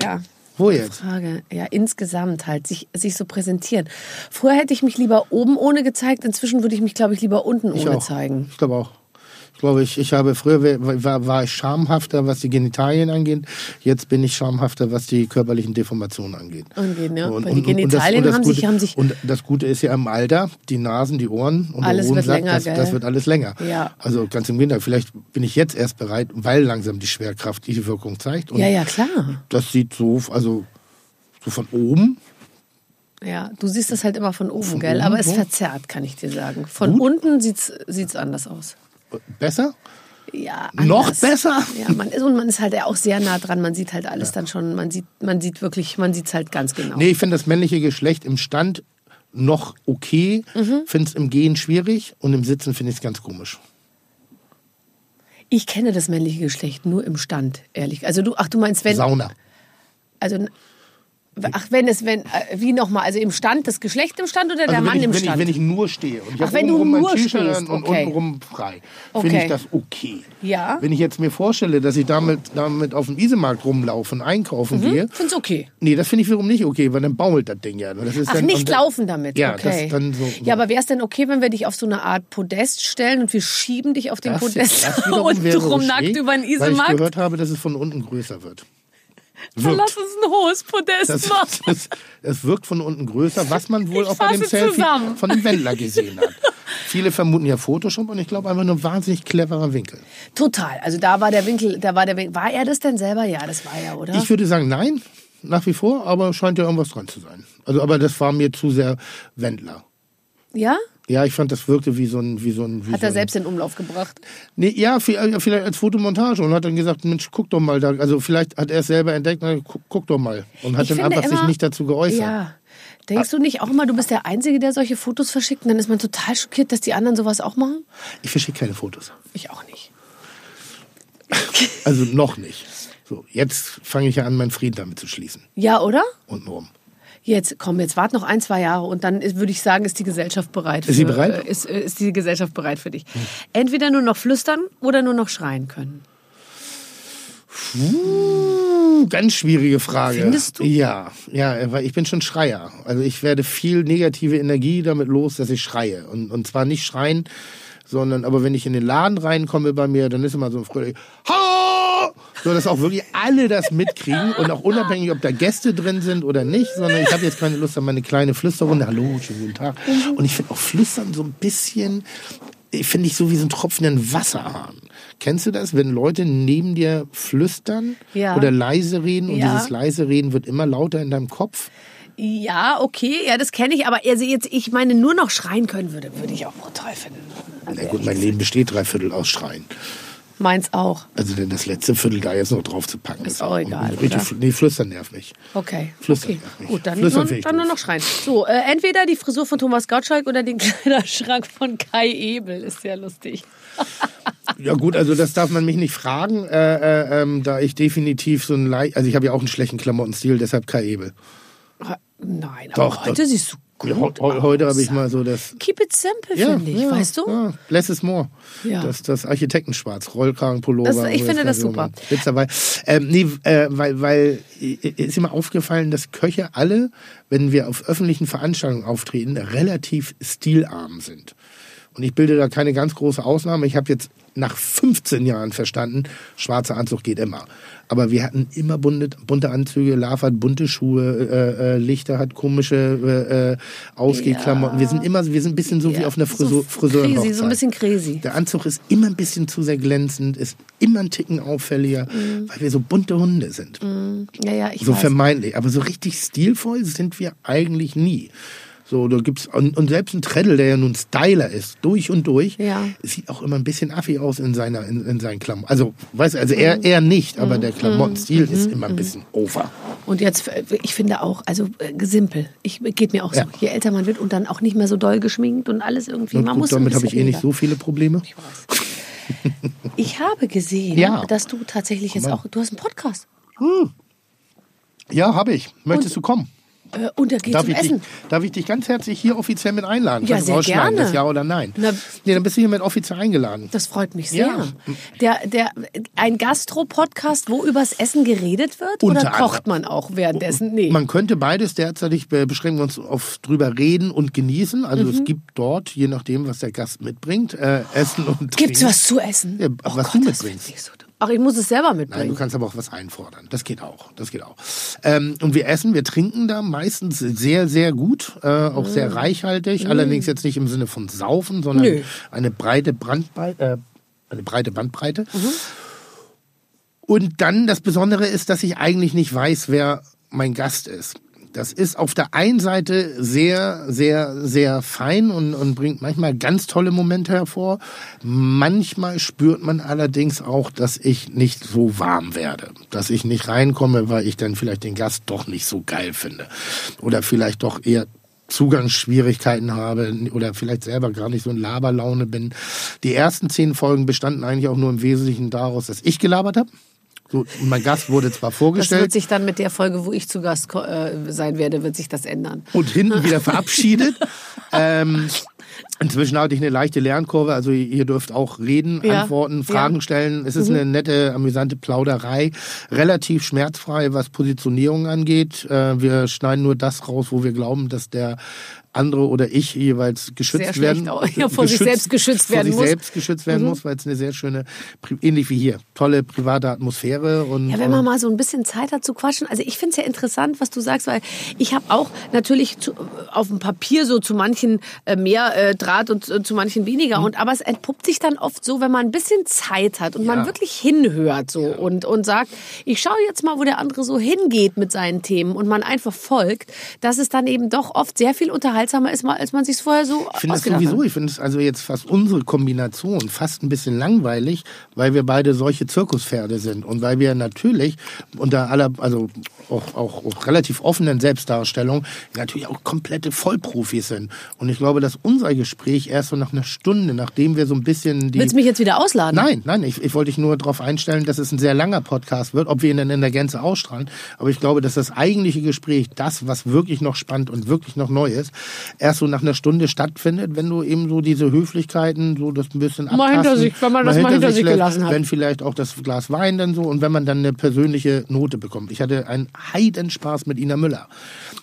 Ja. Wo jetzt? Frage. Ja, insgesamt halt, sich, sich so präsentieren. Früher hätte ich mich lieber oben ohne gezeigt, inzwischen würde ich mich, glaube ich, lieber unten Ich ohne auch. zeigen. Ich glaube auch. Ich glaube, ich, ich habe früher war, war, ich schamhafter, was die Genitalien angeht. Jetzt bin ich schamhafter, was die körperlichen Deformationen angeht. Ne? Die Genitalien haben Gute, sich- haben sich- Und das Gute ist ja im Alter, die Nasen, die Ohren und Alles der wird Hodensack, länger, das, das wird alles länger. Ja. Also ganz im Gegenteil, vielleicht bin ich jetzt erst bereit, weil langsam die Schwerkraft die Wirkung zeigt. Und Ja, ja, klar. Das sieht so, also so von oben. Ja, du siehst das halt immer von oben, Von gell? oben, Aber es verzerrt, kann ich dir sagen. Von Gut. unten sieht's sieht's anders aus. Besser? Ja, Noch anders. besser? Ja, man ist und man ist halt auch sehr nah dran. Man sieht halt alles dann schon. Man sieht, man sieht wirklich, man sieht's halt ganz genau. Nee, ich finde das männliche Geschlecht im Stand noch okay, Mhm. finde es im Gehen schwierig und im Sitzen finde ich es ganz komisch. Ich kenne das männliche Geschlecht nur im Stand, ehrlich. Also du, ach du meinst, wenn, Sauna. also ach wenn es wenn äh, wie nochmal, also im Stand das Geschlecht im Stand oder der Also Mann ich, im wenn, ich, Stand? wenn ich nur stehe und ich Ach, wenn du nur stehst, und okay. untenrum frei, Okay. finde ich das okay. Ja. Wenn ich jetzt mir vorstelle, dass ich damit, damit auf dem Isemarkt rumlaufe und einkaufen gehe, Find's okay. nee, das finde ich wiederum nicht okay, weil dann baumelt das Ding ja. Das ist Ach, dann, nicht und dann- laufen damit. Ja, okay. das dann so. Ja, aber wäre es denn okay, wenn wir dich auf so eine Art Podest stellen und wir schieben dich auf den das, Podest das und schräg, nackt über den Weil ich Isemarkt? gehört habe, dass es von unten größer wird. Dann Wirkt. lass uns ein hohes Podest Das, machen. das, es wirkt von unten größer, was man wohl Ich auch bei dem Selfie zusammen. von dem Wendler gesehen hat. Viele vermuten ja Photoshop und ich glaube einfach nur ein wahnsinnig cleverer Winkel. Total. Also da war der Winkel, da war der Winkel. War er das denn selber? Ja, das war er, oder? Ich würde sagen, nein, nach wie vor, aber scheint ja irgendwas dran zu sein. Also, aber das war mir zu sehr Wendler. ja? Ja, ich fand, das wirkte wie so ein. Wie so ein wie Hat so er ein, selbst in Umlauf gebracht. Nee, ja, vielleicht als Fotomontage und hat dann gesagt, Mensch, guck doch mal da. Also vielleicht hat er es selber entdeckt, na, guck, guck doch mal. Und hat Ich dann einfach sich immer- nicht dazu geäußert. Ja. Denkst du nicht auch immer, du bist der Einzige, der solche Fotos verschickt? Und dann ist man total schockiert, dass die anderen sowas auch machen? Ich verschicke keine Fotos. Ich auch nicht. Also noch nicht. So, jetzt fange ich ja an, meinen Frieden damit zu schließen. Ja, oder? Untenrum. Jetzt, komm, jetzt wart noch ein, zwei Jahre und dann würde ich sagen, ist die Gesellschaft bereit. Ist sie für- bereit? Hm. äh, Ist, äh, ist die Gesellschaft bereit für dich? Entweder nur noch flüstern oder nur noch schreien können. Uh, ganz schwierige Frage. Findest du? Ja, ja, weil ich bin schon Schreier. Also ich werde viel negative Energie damit los, dass ich schreie. Und, und zwar nicht schreien, sondern aber wenn ich in den Laden reinkomme bei mir, dann ist immer so ein fröhlich Hallo! So, dass auch wirklich alle das mitkriegen und auch unabhängig, ob da Gäste drin sind oder nicht, sondern ich habe jetzt keine Lust an meine kleine Flüsterrunde. Hallo, schönen guten Tag. Und ich finde auch Flüstern so ein bisschen finde ich so wie so ein tropfenden Wasserhahn. Kennst du das, wenn Leute neben dir flüstern Ja. oder leise reden und Ja. dieses leise Reden wird immer lauter in deinem Kopf? Ja, okay, ja, das kenne ich, aber also jetzt, ich meine, nur noch schreien können würde, würde ich auch brutal finden. Also Na gut, mein Leben besteht drei Viertel aus Schreien. Meins auch. Also denn das letzte Viertel da jetzt noch drauf zu packen. Ist auch egal, Richtig, fl- nee, flüstern nervt mich. Okay. Flüstern okay. nervt mich. Gut, dann, Flüstern nur, dann nur noch schreien. So, äh, entweder die Frisur von Thomas Gottschalk oder den Kleiderschrank von Kai Ebel. Ist sehr lustig. Ja gut, also das darf man mich nicht fragen, äh, äh, ähm, da ich definitiv so ein leicht, also ich habe ja auch einen schlechten Klamottenstil, deshalb kein Ebel. Nein, Doch, aber heute doch. siehst du gut Ja, heu- heu- heute habe ich mal so das Keep it simple, finde ich, weißt du? Ja, less is more. Ja. Das, das Architektenschwarz, Rollkragenpullover. Das- ich finde das super. Witz dabei. Ähm, nee, äh, weil, weil ist immer aufgefallen, dass Köche alle, wenn wir auf öffentlichen Veranstaltungen auftreten, relativ stilarm sind. Und ich bilde da keine ganz große Ausnahme. Ich habe jetzt nach 15 Jahren verstanden, schwarzer Anzug geht immer. Aber wir hatten immer bunte, bunte Anzüge, Lava hat bunte Schuhe, äh, äh, Lichter hat komische äh, äh, Ausgehklamotten. Wir sind immer, wir sind ein bisschen so wie auf einer Frisur, so Friseur. crazy, so ein bisschen crazy. Der Anzug ist immer ein bisschen zu sehr glänzend, ist immer ein Ticken auffälliger, weil wir so bunte Hunde sind. Ja, ja, ich So weiß. vermeintlich. Aber so richtig stilvoll sind wir eigentlich nie. So, da gibt's, und, und selbst ein Treddle, der ja nun Styler ist, durch und durch, Ja. sieht auch immer ein bisschen affi aus in seiner, in, in seinen Klamotten. Also, weißt du, also er, er nicht, aber der Klamottenstil ist immer ein bisschen over. Und jetzt, äh, ich finde auch, also äh, simpel. Ich geht mir auch Ja. so. Je älter man wird und dann auch nicht mehr so doll geschminkt und alles irgendwie. Und man gut, muss damit habe ich eh nicht so viele Probleme. Ich habe gesehen, Ja. dass du tatsächlich jetzt auch, du hast einen Podcast. Ja, habe ich. Möchtest du kommen? Äh, und er geht Darf zum ich, dich, Essen. darf ich dich ganz herzlich hier offiziell mit einladen? Ja, sehr gerne. Das ja oder nein? Na- nee, dann bist du hier mit offiziell eingeladen. Das freut mich sehr. Ja. Der, der, ein Gastro-Podcast, wo übers Essen geredet wird? Unter oder kocht man auch währenddessen? Nee. Man könnte beides derzeitig be- beschränken wir uns auf drüber reden und genießen. Also Mhm. es gibt dort, je nachdem, was der Gast mitbringt, äh, Essen und Gibt's Trinken. was zu essen? Ja, oh was Gott, du das mitbringst. find ich so. Ach, ich muss es selber Nein, mitbringen. du kannst aber auch was einfordern. Das geht auch. Das geht auch. Ähm, und wir essen, wir trinken da meistens sehr, sehr gut, äh, auch Mm. sehr reichhaltig. Allerdings jetzt nicht im Sinne von Saufen, sondern Nö. eine breite Brandbreite. Äh, eine breite Bandbreite. Mhm. Und dann das Besondere ist, dass ich eigentlich nicht weiß, wer mein Gast ist. Das ist auf der einen Seite sehr, sehr, sehr fein und, und bringt manchmal ganz tolle Momente hervor. Manchmal spürt man allerdings auch, dass ich nicht so warm werde. Dass ich nicht reinkomme, weil ich dann vielleicht den Gast doch nicht so geil finde. Oder vielleicht doch eher Zugangsschwierigkeiten habe oder vielleicht selber gar nicht so in Laberlaune bin. Die ersten zehn Folgen bestanden eigentlich auch nur im Wesentlichen daraus, dass ich gelabert habe. So, und mein Gast wurde zwar das vorgestellt. wird sich dann mit der Folge, wo ich zu Gast äh, sein werde, wird sich das ändern. und hinten wieder verabschiedet. ähm, inzwischen hatte ich eine leichte Lernkurve, also ihr dürft auch reden, Ja, antworten, Fragen ja. stellen. Es ist eine nette, amüsante Plauderei, relativ schmerzfrei, was Positionierung angeht. Äh, wir schneiden nur das raus, wo wir glauben, dass der andere oder ich jeweils geschützt Sehr werden. auch. Ja, vor sich selbst geschützt werden muss. selbst geschützt werden Mhm. muss, weil es eine sehr schöne, ähnlich wie hier, tolle private Atmosphäre und Ja, wenn man mal so ein bisschen Zeit hat zu quatschen. Also ich finde es ja interessant, was du sagst, weil ich habe auch natürlich zu, auf dem Papier so zu manchen äh, mehr äh, Draht und äh, zu manchen weniger. Und aber es entpuppt sich dann oft so, wenn man ein bisschen Zeit hat und man Ja. wirklich hinhört so und, und sagt, ich schaue jetzt mal, wo der andere so hingeht mit seinen Themen und man einfach folgt, dass es dann eben doch oft sehr viel unterhaltsamer ist, als man sich vorher so Ich finde es sowieso, hat. ich finde es also jetzt fast unsere Kombination fast ein bisschen langweilig, weil wir beide solche Zirkuspferde sind und weil wir natürlich unter aller, also auch, auch, auch relativ offenen Selbstdarstellung natürlich auch komplette Vollprofis sind. Und ich glaube, dass unser Gespräch erst so nach einer Stunde, nachdem wir so ein bisschen die... Willst du mich jetzt wieder ausladen? Nein, nein, ich, ich wollte dich nur darauf einstellen, dass es ein sehr langer Podcast wird, ob wir ihn dann in der Gänze ausstrahlen. Aber ich glaube, dass das eigentliche Gespräch, das, was wirklich noch spannend und wirklich noch neu ist, erst so nach einer Stunde stattfindet, wenn du eben so diese Höflichkeiten, so das ein bisschen Mal hinter abtasten, sich- wenn man das mal hinter sich lässt, gelassen hat. Wenn vielleicht auch das Glas Wein dann so und wenn man dann eine persönliche Note bekommt. Ich hatte einen Heidenspaß mit Ina Müller.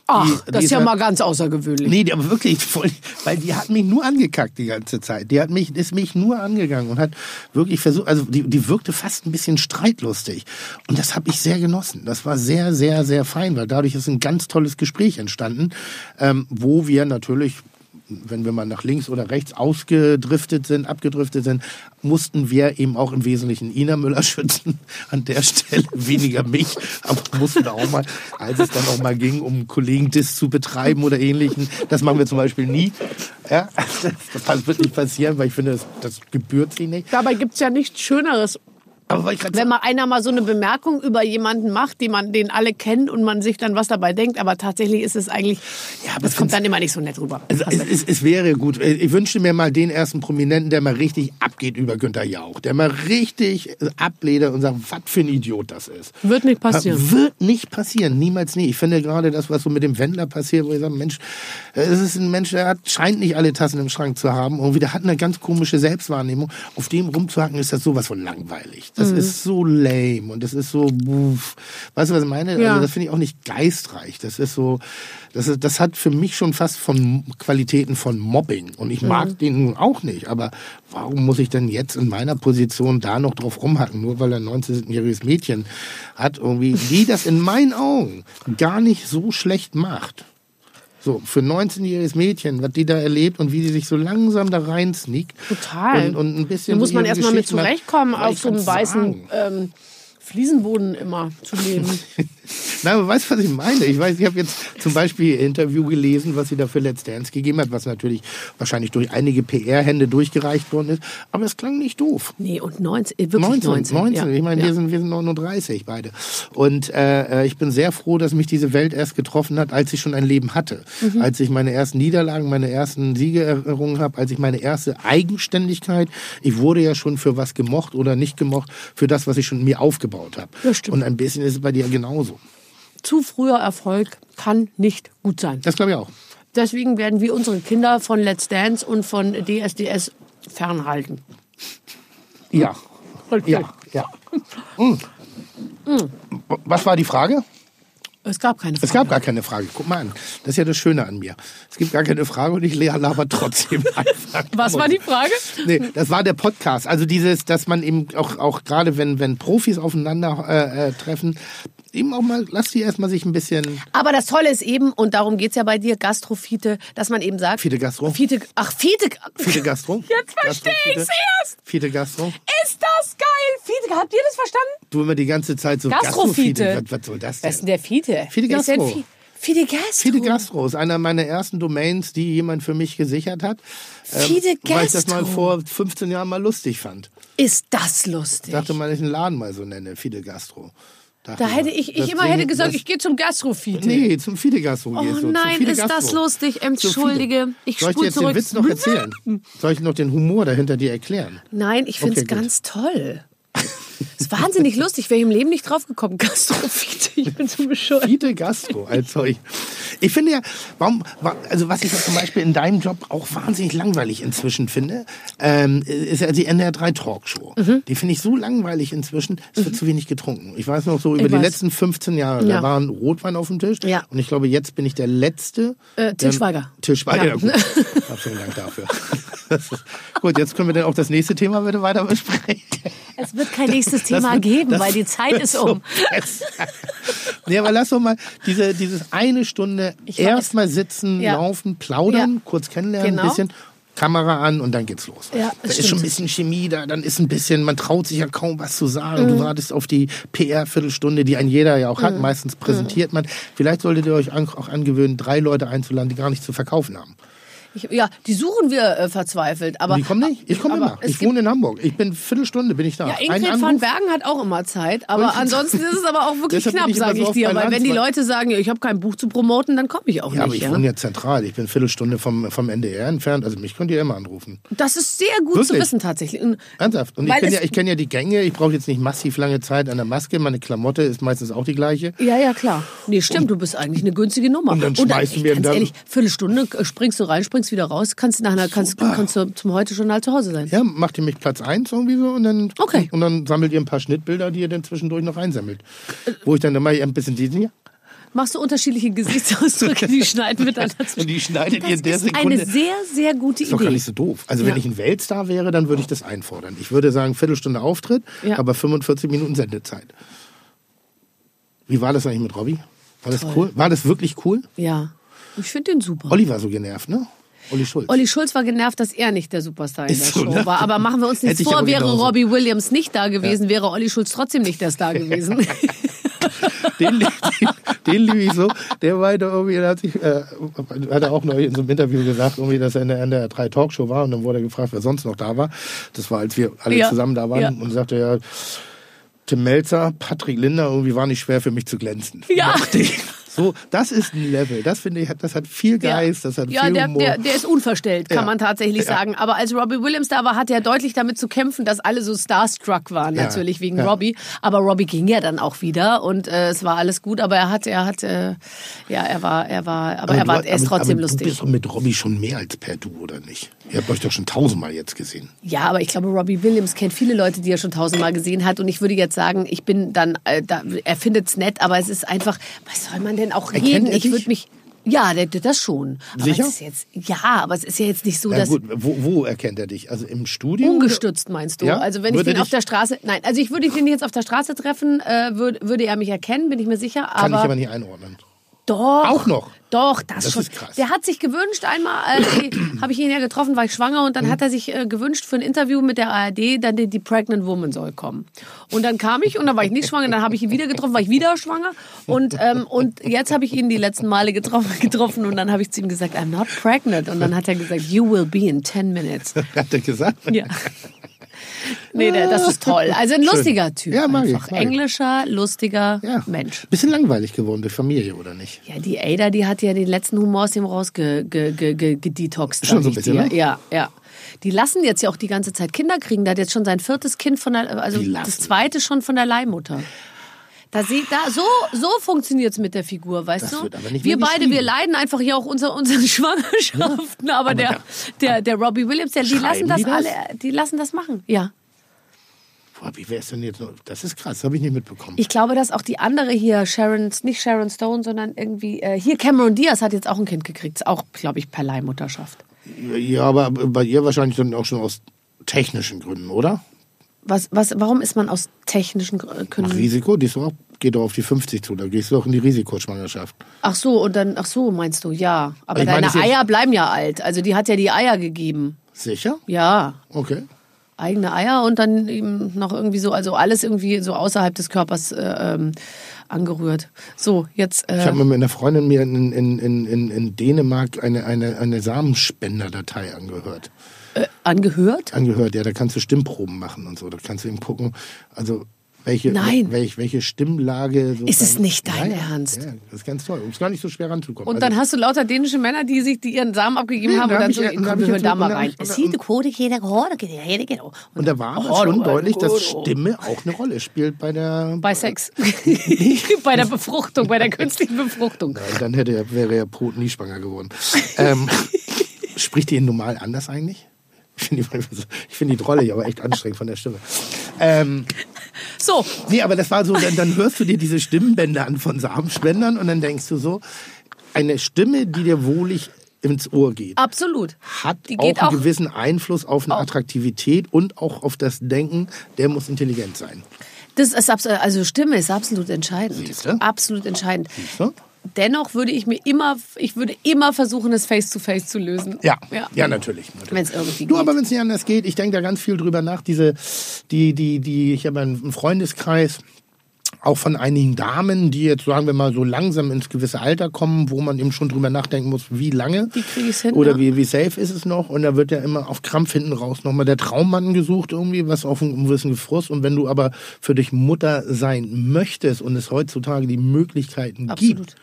Ach, Die- das die ist ja mal ganz außergewöhnlich. Nee, aber wirklich voll, weil die hat mich nur angekackt die ganze Zeit. Die hat mich, ist mich nur angegangen und hat wirklich versucht, also die, die wirkte fast ein bisschen streitlustig. Und das habe ich sehr genossen. Das war sehr, sehr, sehr fein, weil dadurch ist ein ganz tolles Gespräch entstanden, ähm, wo wir natürlich wenn wir mal nach links oder rechts ausgedriftet sind, abgedriftet sind, mussten wir eben auch im Wesentlichen Ina Müller schützen. An der Stelle weniger mich, aber mussten auch mal, als es dann auch mal ging, um Kollegen-Diss zu betreiben oder ähnlichen. Das machen wir zum Beispiel nie. Ja, das wird nicht passieren, weil ich finde, das, das gebührt sie nicht. Dabei gibt's ja nichts Schöneres, Aber ich wenn mal einer mal so eine Bemerkung über jemanden macht, die man, den alle kennen und man sich dann was dabei denkt, aber tatsächlich ist es eigentlich, Ja, aber das es kommt dann immer nicht so nett rüber. Also, es, es, es wäre gut. Ich wünschte mir mal den ersten Prominenten, der mal richtig abgeht über Günther Jauch. Der mal richtig ablehnt und sagt, was für ein Idiot das ist. Wird nicht passieren. Wird nicht passieren. Niemals nie. Ich finde gerade das, was so mit dem Wendler passiert, wo ich sage, Mensch, es ist ein Mensch, der hat, scheint nicht alle Tassen im Schrank zu haben. Irgendwie, der hat eine ganz komische Selbstwahrnehmung. Auf dem rumzuhacken, ist das sowas von langweilig. Das Mhm. ist so lame und das ist so, buff. weißt du, was ich meine? Ja. Also, das finde ich auch nicht geistreich. Das ist so, das, ist, das hat für mich schon fast von Qualitäten von Mobbing. Und ich mag Mhm. den nun auch nicht. Aber warum muss ich denn jetzt in meiner Position da noch drauf rumhacken? Nur weil er ein 19-jähriges Mädchen hat, irgendwie, die das in meinen Augen gar nicht so schlecht macht. So, für ein 19-jähriges Mädchen, was die da erlebt und wie die sich so langsam da rein sneakt. Total. Und, und ein bisschen. Da muss so man erstmal mit zurechtkommen, auf so einem weißen ähm, Fliesenboden immer zu leben. Nein, aber weißt du, was ich meine? Ich weiß, ich habe jetzt zum Beispiel ein Interview gelesen, was sie da für Let's Dance gegeben hat, was natürlich wahrscheinlich durch einige PR-Hände durchgereicht worden ist. Aber es klang nicht doof. nee, und 19, äh, wirklich 19, 19. 19. Ja. Ich meine, ja. wir, sind, wir sind 39 beide. Und äh, äh, ich bin sehr froh, dass mich diese Welt erst getroffen hat, als ich schon ein Leben hatte. Mhm. Als ich meine ersten Niederlagen, meine ersten Siege errungen habe, als ich meine erste Eigenständigkeit, ich wurde ja schon für was gemocht oder nicht gemocht, für das, was ich schon mir aufgebaut habe. Und ein bisschen ist es bei dir genauso. Zu früher Erfolg kann nicht gut sein. Das glaube ich auch. Deswegen werden wir unsere Kinder von Let's Dance und von DSDS fernhalten. Ja. Okay. Ja, ja. Mm. Was war die Frage? Es gab keine Frage. Es gab gar keine Frage. Guck mal an. Das ist ja das Schöne an mir. Es gibt gar keine Frage und ich laber trotzdem einfach. Was war die Frage? Nee, das war der Podcast. Also dieses, dass man eben auch, auch gerade wenn, wenn Profis aufeinander äh, äh, treffen, eben auch mal, lass die erstmal sich ein bisschen. Aber das Tolle ist eben, und darum geht's ja bei dir, Gastrofite, dass man eben sagt... Fide Gastro? Fite, ach, Fite... Fide Gastro? Jetzt verstehe ich's erst. Fide Gastro? Ist das geil? Fite, habt ihr das verstanden? Du immer die ganze Zeit so Gastrofide. Gastrofide. Was, was soll das Wer ist denn denn? der ist denn Gastro. Fi- Fide Gastro. Fide Gastro ist einer meiner ersten Domains, die jemand für mich gesichert hat. Fide Weil ich das Gastro. mal vor 15 Jahren mal lustig fand. Ist das lustig? Ich dachte mal, ich einen Laden mal so nenne, Fide Gastro. Da mal, hätte ich, ich das immer Ding- hätte gesagt, das- ich gehe zum Gastrofite. Nee, zum Fide Gastro Oh zum nein, ist das Gastro. lustig. Zum Entschuldige. Ich Soll ich dir jetzt den zurück. Witz noch erzählen? Soll ich noch den Humor dahinter dir erklären? Nein, ich finde es Okay, ganz toll. Ist wahnsinnig lustig. Wäre ich im Leben nicht drauf gekommen. Gastrofite, ich bin so bescheuert. Fide Gastro als solch. Ich finde ja, warum, wa- also was ich ja zum Beispiel in deinem Job auch wahnsinnig langweilig inzwischen finde, ähm, ist ja die NDR 3 Talkshow. Mhm. Die finde ich so langweilig inzwischen, es wird zu wenig getrunken. Ich weiß noch so über Ich die weiß. letzten 15 Jahre, Ja. da war ein Rotwein auf dem Tisch. Ja. Und ich glaube, jetzt bin ich der Letzte. Äh, Til der- Schweiger. Til Schweiger, Ja. ja. gut. Vielen Dank dafür. Das ist- gut, jetzt können wir dann auch das nächste Thema bitte weiter besprechen. Es wird kein nächstes Das Thema wird- geben, das weil die Zeit ist so um. besser. nee, aber lass doch mal diese, dieses eine Stunde erstmal sitzen, Ja. laufen, plaudern, Ja. kurz kennenlernen, Genau. ein bisschen. Kamera an und dann geht's los. Ja, da das ist schon stimmt. ein bisschen Chemie da, dann ist ein bisschen, man traut sich ja kaum was zu sagen. Mhm. Du wartest auf die PR-Viertelstunde, die ein jeder ja auch Mhm. hat. Meistens präsentiert man. Vielleicht solltet ihr euch auch angewöhnen, drei Leute einzuladen, die gar nichts zu verkaufen haben. Ich, ja, die suchen wir äh, verzweifelt. Aber, die kommen nicht? Ich komme aber immer. Ich wohne in Hamburg. Ich bin Viertelstunde, bin ich da. Ja, Ingrid van Bergen hat auch immer Zeit, aber Und- ansonsten ist es aber auch wirklich knapp, sage ich dir. Weil wenn die Leute sagen, ich habe kein Buch zu promoten, dann komme ich auch Ja, aber nicht. ich Ja? wohne ja zentral. Ich bin eine Viertelstunde vom, vom NDR entfernt. Also mich könnt ihr immer anrufen. Das ist sehr gut zu Wirklich? wissen tatsächlich. Und Ernsthaft. Und ich kenne ja, ich kenn ja die Gänge. Ich brauche jetzt nicht massiv lange Zeit an der Maske. Meine Klamotte ist meistens auch die gleiche. Ja, ja, klar. Nee, stimmt, du bist eigentlich eine günstige Nummer. und dann schmeißen ich, wir ganz dann- ehrlich, Viertelstunde äh, springst du rein, springst wieder raus, kannst nach einer, kannst, kannst du zum Heute-Journal zu Hause sein. Ja, macht ihr mich Platz eins irgendwie so und dann, Okay. und dann sammelt ihr ein paar Schnittbilder, die ihr dann zwischendurch noch einsammelt. Wo ich dann immer ein bisschen diesen hier. Machst du unterschiedliche Gesichtsausdrücke, die schneiden wir dann dazu. Und die schneidet das ihr in der ist Sekunde. eine sehr, sehr gute Ist doch gar Idee. nicht so doof. Also Ja. wenn ich ein Weltstar wäre, dann würde ich das einfordern. Ich würde sagen, Viertelstunde Auftritt, Ja. aber 45 Minuten Sendezeit. Wie war das eigentlich mit Robbie? War das Toll. cool? War das wirklich cool? Ja, ich finde den super. Olli war so genervt, ne? Olli Schulz. Olli Schulz war genervt, dass er nicht der Superstar in der so, Show ne? war. Aber machen wir uns nichts ich vor, wäre genauso. Robbie Williams nicht da gewesen, wäre Olli Schulz trotzdem nicht der Star gewesen. Den, den, den liebe ich so. Der meinte irgendwie, der hat, sich, äh, hat er auch neulich in so einem Interview gesagt, irgendwie, dass er in der NDR 3 Talkshow war und dann wurde er gefragt, wer sonst noch da war. Das war, als wir alle Ja. zusammen da waren Ja. und sagte ja, Tim Melzer, Patrick Linder, irgendwie war nicht schwer für mich zu glänzen. Ja. Ich. So, das ist ein Level. Das finde ich, hat- das hat viel Geist, das hat ja, viel der, Humor. der, der ist unverstellt, kann Ja. man tatsächlich Ja. sagen. Aber als Robbie Williams da war, hatte er deutlich damit zu kämpfen, dass alle so starstruck waren, Ja. natürlich wegen Ja. Robbie. Aber Robbie ging ja dann auch wieder und äh, es war alles gut. Aber er hat, er hat, äh, ja, er war, er war, aber, er war, er ist aber, trotzdem aber lustig. Du bist doch mit Robbie schon mehr als per Du, oder nicht? Ihr habt euch doch schon tausendmal jetzt gesehen. Ja, aber ich glaube, Robbie Williams kennt viele Leute, die er schon tausendmal gesehen hat. Und ich würde jetzt sagen, ich bin dann, äh, da, er findet es nett, aber es ist einfach, was soll man denn auch Erkennt reden? Ich würde mich. Ja, der, der, das schon. Aber Sicher? Es ist jetzt, ja, aber es ist ja jetzt nicht so, dass. gut, wo, wo erkennt er dich? Also im Studio? Ungestützt meinst du? Ja? Also wenn ich Würde den auf der Straße, nein, also ich würde den jetzt auf der Straße treffen, äh, würde, würde er mich erkennen, bin ich mir sicher. Kann aber ich aber nicht einordnen. Doch. Auch noch? Doch, das, Das schon. ist krass. Der hat sich gewünscht, einmal äh, habe ich ihn ja getroffen, war ich schwanger und dann hat er sich äh, gewünscht für ein Interview mit der ARD, dann die, die Pregnant Woman soll kommen. Und dann kam ich und dann war ich nicht schwanger, dann habe ich ihn wieder getroffen, war ich wieder schwanger und ähm, und jetzt habe ich ihn die letzten Male getroffen, getroffen und dann habe ich zu ihm gesagt, I'm not pregnant und dann hat er gesagt, you will be in 10 minutes. Hat er gesagt? Ja. Nee, der, das ist toll. Also ein lustiger Typ. Ja, mag ich, einfach. mag ich. Englischer, lustiger Ja. Mensch. Bisschen langweilig geworden durch Familie, oder nicht? Ja, die Ada, die hat ja den letzten Humor aus ihm rausgedetoxt. Ge, gedetoxt, Schon so ein bisschen, ne? Ja, ja. Die lassen jetzt ja auch die ganze Zeit Kinder kriegen. Der hat jetzt schon sein viertes Kind von der, also das zweite schon von der Leihmutter. Da sieht da so so funktioniert's mit der Figur, weißt Das du? wird aber nicht wir beide, wir leiden einfach hier auch unter unseren Schwangerschaften, aber, der, der der Robbie Williams, der, die lassen das, die das? alle, die lassen das machen. Ja. Boah, wie wär's denn jetzt? Das ist krass, habe ich nicht mitbekommen. Ich glaube, dass auch die andere hier, Sharon, nicht Sharon Stone, sondern irgendwie, äh, hier Cameron Diaz hat jetzt auch ein Kind gekriegt. Ist auch, glaube ich, per Leihmutterschaft. ja, aber bei ihr wahrscheinlich dann auch schon aus technischen Gründen, oder? Was, was, warum ist man aus technischen Gründen? Risiko, die ist doch auch, geht doch auf die 50 zu, da gehst du doch in die Risikoschwangerschaft. Ach so, und dann, ach so, meinst du, ja. Aber Ich meine, deine Eier bleiben ja alt. Also die hat ja die Eier gegeben. Sicher? Ja. Okay. Eigene Eier und dann eben noch irgendwie so, also alles irgendwie so außerhalb des Körpers äh, ähm, angerührt. So, jetzt. Ich Äh, habe mir mit einer Freundin mir in, in, in, in, in Dänemark eine, eine, eine Samenspenderdatei angehört. äh, angehört? Angehört, ja, da kannst du Stimmproben machen und so. Da kannst du eben gucken, also welche, Nein. welche, welche Stimmlage. Ist es nicht dein ja, ja, Ernst? Ja, das ist ganz toll. Um es gar nicht so schwer ranzukommen. Und Also- dann hast du lauter dänische Männer, die sich, die ihren Samen abgegeben Nee, haben da und dann ich- so, da komm, wir ich hören da mal rein. und- Sie, die Quote, jeder Quote, jeder genau. Und da war aber Oh, schon oh, deutlich, dass. Stimme auch eine Rolle spielt bei der. Bei Sex. bei der Befruchtung, bei der künstlichen Befruchtung. Nein, dann hätte er, wäre er Brot nie schwanger geworden. ähm, spricht die ihn normal anders eigentlich? Ich finde die, find hier aber echt anstrengend von der Stimme. Ähm, So, nee, aber das war so, dann, dann hörst du dir diese Stimmbänder an von Samenspendern und dann denkst du so, eine Stimme, die dir wohlig ins Ohr geht, absolut. hat Die auch geht einen auch- gewissen Einfluss auf eine Attraktivität und auch auf das Denken, der muss intelligent sein. Das ist abs- also Stimme ist absolut entscheidend. Siehste? Absolut entscheidend. du? Dennoch würde ich mir immer, ich würde immer versuchen, es face to face zu lösen. Ja, ja. ja, natürlich. natürlich. Wenn es irgendwie Du, geht. aber wenn es nicht anders geht, ich denke da ganz viel drüber nach. Diese, die, die, die, ich habe einen Freundeskreis, auch von einigen Damen, die jetzt, sagen wir mal, so langsam ins gewisse Alter kommen, wo man eben schon drüber nachdenken muss, wie lange Wie krieg ich's hin, oder wie, wie safe ist es noch. Und da wird ja immer auf Krampf hinten raus nochmal der Traummann gesucht, irgendwie, was auf einen gewissen Gefrust. Und wenn du aber für dich Mutter sein möchtest und es heutzutage die Möglichkeiten Absolut. gibt,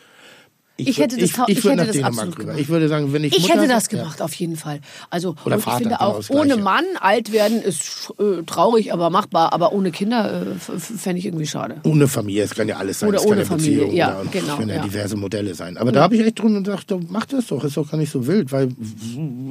Ich hätte das ich, ich, ich hätte das absolut gemacht. Ich würde sagen, wenn ich Ich Mutter hätte das ja. gemacht, auf jeden Fall. Also, Oder und ich Vater, finde genau auch, ohne. Mann alt werden ist äh, traurig, aber machbar. Aber ohne Kinder äh, fände ich irgendwie schade. Ohne Familie, es kann ja alles sein. Oder es kann ohne ja Familie, Beziehung, ja, oder genau, Es können ja, ja. diverse Modelle sein. Aber da habe ich echt drin und gedacht, mach das doch, ist doch gar nicht so wild, weil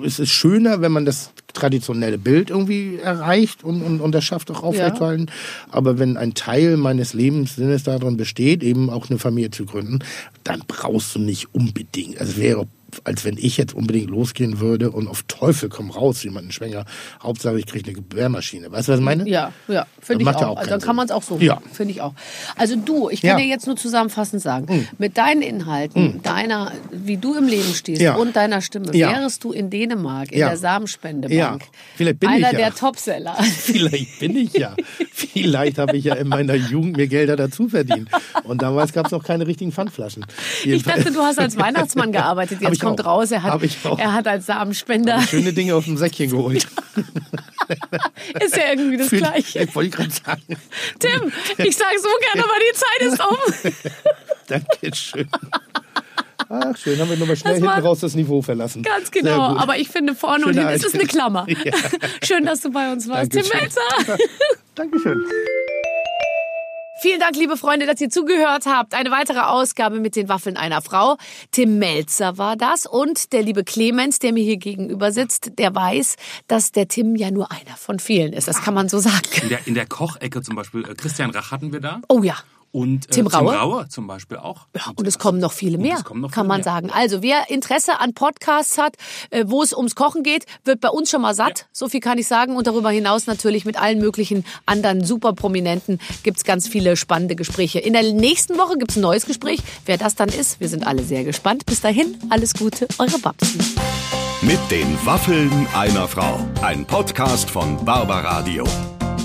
es ist schöner, wenn man das traditionelle Bild irgendwie erreicht und, und, und das schafft auch aufrechtzuerhalten. Aber wenn ein Teil meines Lebenssinnes darin besteht, eben auch eine Familie zu gründen, dann brauchst du nicht unbedingt, also wäre als wenn ich jetzt unbedingt losgehen würde und auf Teufel komm raus, jemanden schwänger. Hauptsache, ich kriege eine Gebärmaschine. Weißt du, was ich meine? Ja, ja, finde ich auch. ja auch also, dann kann man es auch so Ja. finde ich auch. Also du, ich kann Ja. dir jetzt nur zusammenfassend sagen, mit deinen Inhalten, deiner, wie du im Leben stehst Ja. und deiner Stimme, Ja. wärest du in Dänemark, in der Samenspendebank. Vielleicht bin ich einer ja. der Topseller. Vielleicht bin ich ja. Vielleicht habe ich ja in meiner Jugend mir Gelder dazu verdient. Und damals gab es noch keine richtigen Pfandflaschen. Ich dachte, du hast als Weihnachtsmann gearbeitet. Jetzt ich kommt auch. raus, er hat, er hat als Samenspender. Schöne Dinge auf dem Säckchen geholt. Ist ja irgendwie das Für- Gleiche. Ich wollte gerade sagen. Tim, ich sag so gerne, aber die Zeit ist um. Dankeschön. Ach, schön, haben wir nochmal schnell hinten raus das Niveau verlassen. Ganz genau. Aber ich finde vorne und Schöne hinten ist es eine. Klammer. Ja. Schön, dass du bei uns warst. Tim Dankeschön. Melzer. Dankeschön. Vielen Dank, liebe Freunde, dass ihr zugehört habt. Eine weitere Ausgabe mit den Waffeln einer Frau. Tim Melzer war das. Und der liebe Clemens, der mir hier gegenüber sitzt, der weiß, dass der Tim ja nur einer von vielen ist. Das kann man so In sagen. der, in der Kochecke zum Beispiel, äh, Christian Rach hatten wir da. Oh ja. Und äh, Tim Raue? Raue zum Beispiel auch. Ja, und es kommen noch viele mehr, es noch kann viele man mehr. sagen. Also wer Interesse an Podcasts hat, äh, wo es ums Kochen geht, wird bei uns schon mal satt. So viel kann ich sagen. Und darüber hinaus natürlich mit allen möglichen anderen super Prominenten gibt's ganz viele spannende Gespräche. In der nächsten Woche gibt's ein neues Gespräch. Wer das dann ist, wir sind alle sehr gespannt. Bis dahin, alles Gute, eure Babsi. Mit den Waffeln einer Frau. Ein Podcast von Barbaradio.